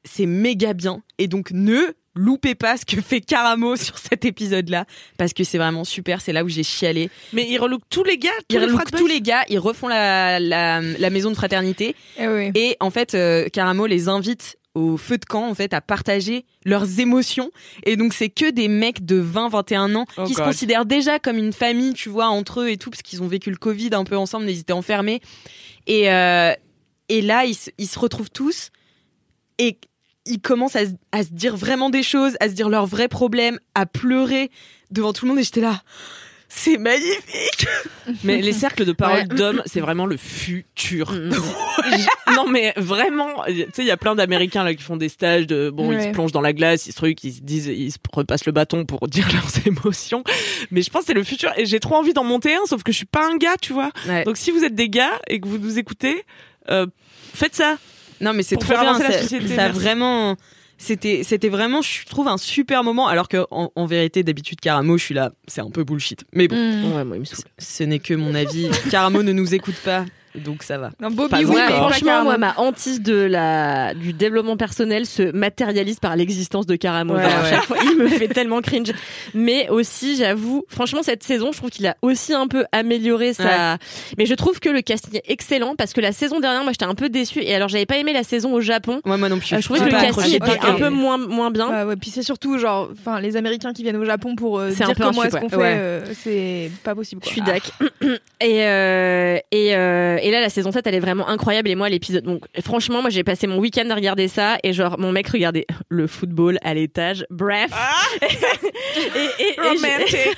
c'est méga bien. Et donc ne loupez pas ce que fait Caramo (laughs) sur cet épisode-là parce que c'est vraiment super. C'est là où j'ai chialé. Mais ils relookent tous les gars, tous Ils les relookent frat tous les gars, ils refont la la, la maison de fraternité Eh oui. et en fait euh, Caramo les invite au feu de camp en fait à partager leurs émotions et donc c'est que des mecs de 20 21 ans Oh qui se considèrent déjà comme une famille tu vois entre eux et tout parce qu'ils ont vécu le Covid un peu ensemble mais ils étaient enfermés et euh, et là ils, ils se retrouvent tous et ils commencent à, se- à se dire vraiment des choses à se dire leurs vrais problèmes à pleurer devant tout le monde et j'étais là c'est magnifique (laughs) Mais les cercles de parole Ouais. d'hommes, c'est vraiment le futur. Mm. (laughs) non mais vraiment, tu sais, il y a plein d'Américains là qui font des stages de bon, ils se plongent dans la glace, ils se truc, ils se disent, ils se repassent le bâton pour (laughs) dire leurs émotions. Mais je pense que c'est le futur et j'ai trop envie d'en monter un, sauf que je suis pas un gars, tu vois. Ouais. Donc si vous êtes des gars et que vous nous écoutez, euh, faites ça. Non, mais c'est trop bien. ça- vraiment, C'était, c'était vraiment, je trouve, un super moment. Alors que, en, en vérité, d'habitude, Caramo, je suis là, c'est un peu bullshit. Mais bon, Mm. Ouais, moi, il me saoule. ce n'est que mon avis. Caramo ne nous écoute pas, donc ça va. Non, Bobby, Pas oui, Franchement, moi, ma hantise de la, du développement personnel se matérialise par l'existence de Caramo. Ouais, chaque fois, il me fait tellement cringe. Mais aussi, j'avoue, franchement, cette saison, je trouve qu'il a aussi un peu amélioré sa. Mais je trouve que le casting est excellent parce que la saison dernière, moi, j'étais un peu déçue. Et alors, j'avais pas aimé la saison au Japon. Moi, moi non plus. Euh, je trouvais que le casting accroché. était Ok. un peu moins, moins bien. Ouais, ouais, puis c'est surtout genre, enfin, les Américains qui viennent au Japon pour euh, C'est un dire peu un comment est-ce qu'on fait, Ouais. euh, c'est pas possible. Je suis dac. (clears throat) Et, euh, et, euh, et là, la saison 7, elle est vraiment incroyable. Et moi, l'épisode. Donc, franchement, moi, j'ai passé mon week-end à regarder ça. Et genre, mon mec regardait (laughs) le football à l'étage. Bref. (laughs) et, et, et j'ai-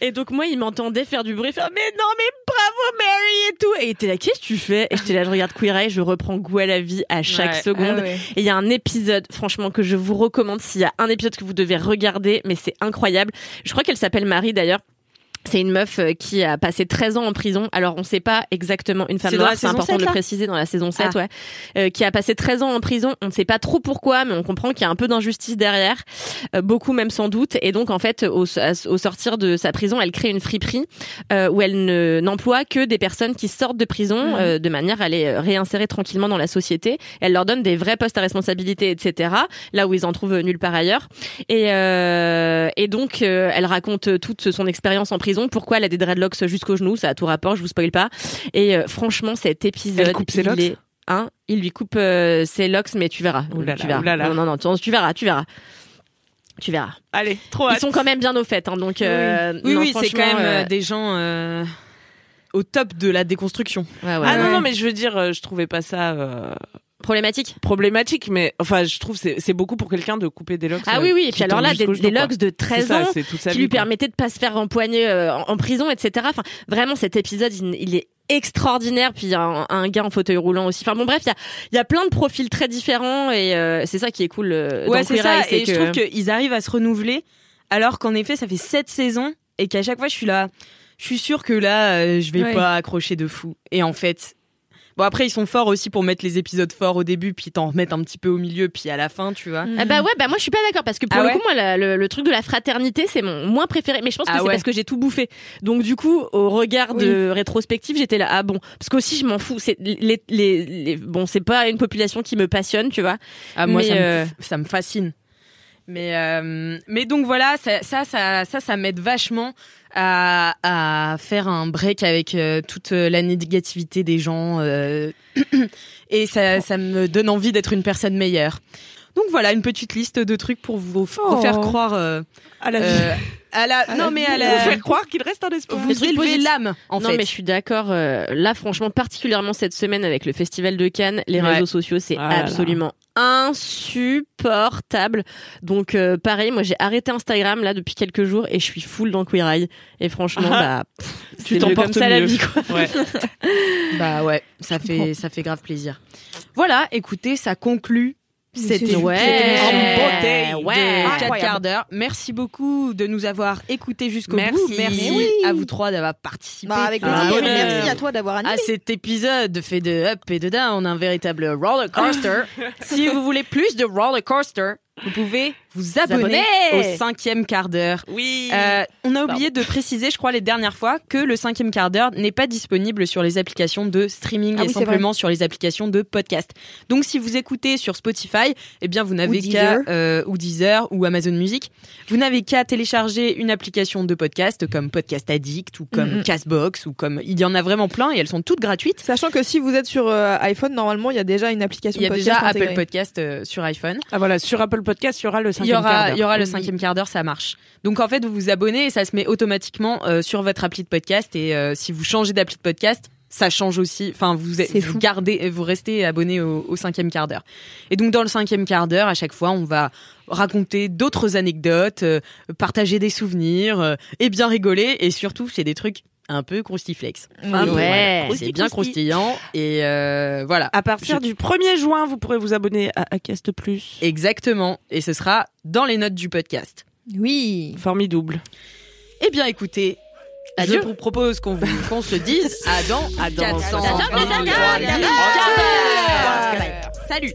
(laughs) et donc, moi, il m'entendait faire du bruit, faire Mais non, mais bravo, Mary et tout. Et il était là, qu'est-ce que tu fais? Et j'étais là, je regarde Queer Eye, je reprends goût à la vie à chaque Ouais. seconde. Ah ouais. Et il y a un épisode, franchement, que je vous recommande s'il y a un épisode que vous devez regarder, mais c'est incroyable. Je crois qu'elle s'appelle Marie d'ailleurs. C'est une meuf euh, qui a passé 13 ans en prison. Alors, on sait pas exactement une femme noire, c'est important 7, de le préciser dans la saison 7, Ah. ouais. Euh, qui a passé 13 ans en prison. On ne sait pas trop pourquoi, mais on comprend qu'il y a un peu d'injustice derrière. Euh, beaucoup même sans doute. Et donc, en fait, au, au sortir de sa prison, elle crée une friperie euh, où elle ne n'emploie que des personnes qui sortent de prison Mhm. euh, de manière à les euh, réinsérer tranquillement dans la société. Elle leur donne des vrais postes à responsabilité, etc. Là où ils en trouvent nulle part ailleurs. Et, euh, et donc, elle raconte toute son expérience en prison, pourquoi elle a des dreadlocks jusqu'au genou, ça a tout rapport, je vous spoil pas. Et euh, franchement, cet épisode, Elle coupe ses il est- Hein il lui coupe euh, ses locks, mais tu verras. Tu verras. Non, non, non, tu, tu verras, tu verras. Tu verras. Allez, trop Ils hâte. sont quand même bien au fait, hein, donc. euh, Oui, non, oui, c'est quand même euh, des gens euh, au top de la déconstruction. ouais, ouais, Ah non, ouais. non, mais je veux dire, je trouvais pas ça Problématique. problématique, mais enfin, je trouve c'est c'est beaucoup pour quelqu'un de couper des locks. Ah euh, oui, oui. Et puis alors là, des, des locks de 13 C'est ça, ans qui vie, lui quoi. permettaient de pas se faire empoigner euh, en, en prison, etc. Enfin, vraiment, cet épisode, il, il est extraordinaire. Puis il y a un, un gars en fauteuil roulant aussi. Enfin bon, bref, il y a, il y a plein de profils très différents et euh, c'est ça qui est cool. Ouais, c'est ça. Et je trouve qu'ils arrivent à se renouveler, alors qu'en effet, ça fait sept saisons et qu'à chaque fois, je suis là. Je suis sûre que là, je vais Ouais. pas accrocher de fou. Et en fait. Bon après ils sont forts aussi pour mettre les épisodes forts au début puis t'en remettre un petit peu au milieu puis à la fin tu vois. Ah bah ouais, bah moi je suis pas d'accord parce que pour Ah le ouais coup moi la- le, le truc de la fraternité c'est mon moins préféré mais je pense que Ah c'est ouais. parce que j'ai tout bouffé. Donc du coup au regard de rétrospective j'étais là ah bon parce qu'aussi je m'en fous c'est les, les, les- bon c'est pas une population qui me passionne tu vois. Ah moi Mais, ça, me, euh, ça me fascine. Mais euh, mais donc voilà ça ça ça ça, ça m'aide vachement à, à faire un break avec euh, toute la négativité des gens euh, (clears throat) et ça ça me donne envie d'être une personne meilleure. Donc voilà une petite liste de trucs pour vous, Oh. faire croire euh, À la vie. euh, à la non mais à la Vous faire croire qu'il reste un espoir. vous élevez l'âme en non fait. mais je suis d'accord euh, là franchement particulièrement cette semaine avec le festival de Cannes les Ouais. réseaux sociaux c'est Ah absolument insupportable. Donc euh, pareil moi j'ai arrêté Instagram là depuis quelques jours et je suis full dans Queer Eye et franchement Ah. bah pff, Tu t'en comme ça la mieux. vie quoi. Ouais. (laughs) Bah ouais, ça fait ça fait grave plaisir. Voilà, écoutez, ça conclut C'est Ouais. Ouais. de 4 Incroyable. quarts d'heure. Merci beaucoup de nous avoir écoutés jusqu'au Merci. bout. Merci oui. à vous trois d'avoir participé Bah, avec un- Merci à toi d'avoir animé. à cet épisode fait de up et de down. On a un véritable roller coaster. (laughs) si vous voulez plus de roller coaster, vous pouvez vous abonner abonner. au cinquième quart d'heure. Oui. Euh, on a oublié de préciser, je crois, les dernières fois, que le cinquième quart d'heure n'est pas disponible sur les applications de streaming Ah et oui, simplement sur les applications de podcast. Donc, si vous écoutez sur Spotify, eh bien, vous n'avez qu'à Deezer. euh, ou Deezer ou Amazon Music, vous n'avez qu'à télécharger une application de podcast comme Podcast Addict ou comme. Castbox ou comme il y en a vraiment plein et elles sont toutes gratuites. Sachant que si vous êtes sur euh, iPhone, normalement, il y a déjà une application Il y a podcast déjà Apple. Podcast euh, sur iPhone. Ah voilà, sur Apple Podcast, il y aura le Il cinquième y aura, quart il y aura le cinquième quart d'heure, ça marche. Donc en fait, vous vous abonnez et ça se met automatiquement euh, sur votre appli de podcast. Et euh, si vous changez d'appli de podcast, ça change aussi. Enfin, vous, vous gardez, vous restez abonné au, au cinquième quart d'heure. Et donc dans le cinquième quart d'heure, à chaque fois, on va raconter d'autres anecdotes, euh, partager des souvenirs et bien rigoler. Et surtout, c'est des trucs un peu croustiflex. Ouais. voilà. c'est bien croustillant et euh, voilà. À partir Je- du 1er juin, vous pourrez vous abonner à Acast Plus. Exactement. Et ce sera dans les notes du podcast. Oui. Formidable. Eh bien, écoutez, Adieu. je vous propose qu'on vous- qu'on se dise à dans, À dans 400 400 quarts d'heure. quarts d'heure. Salut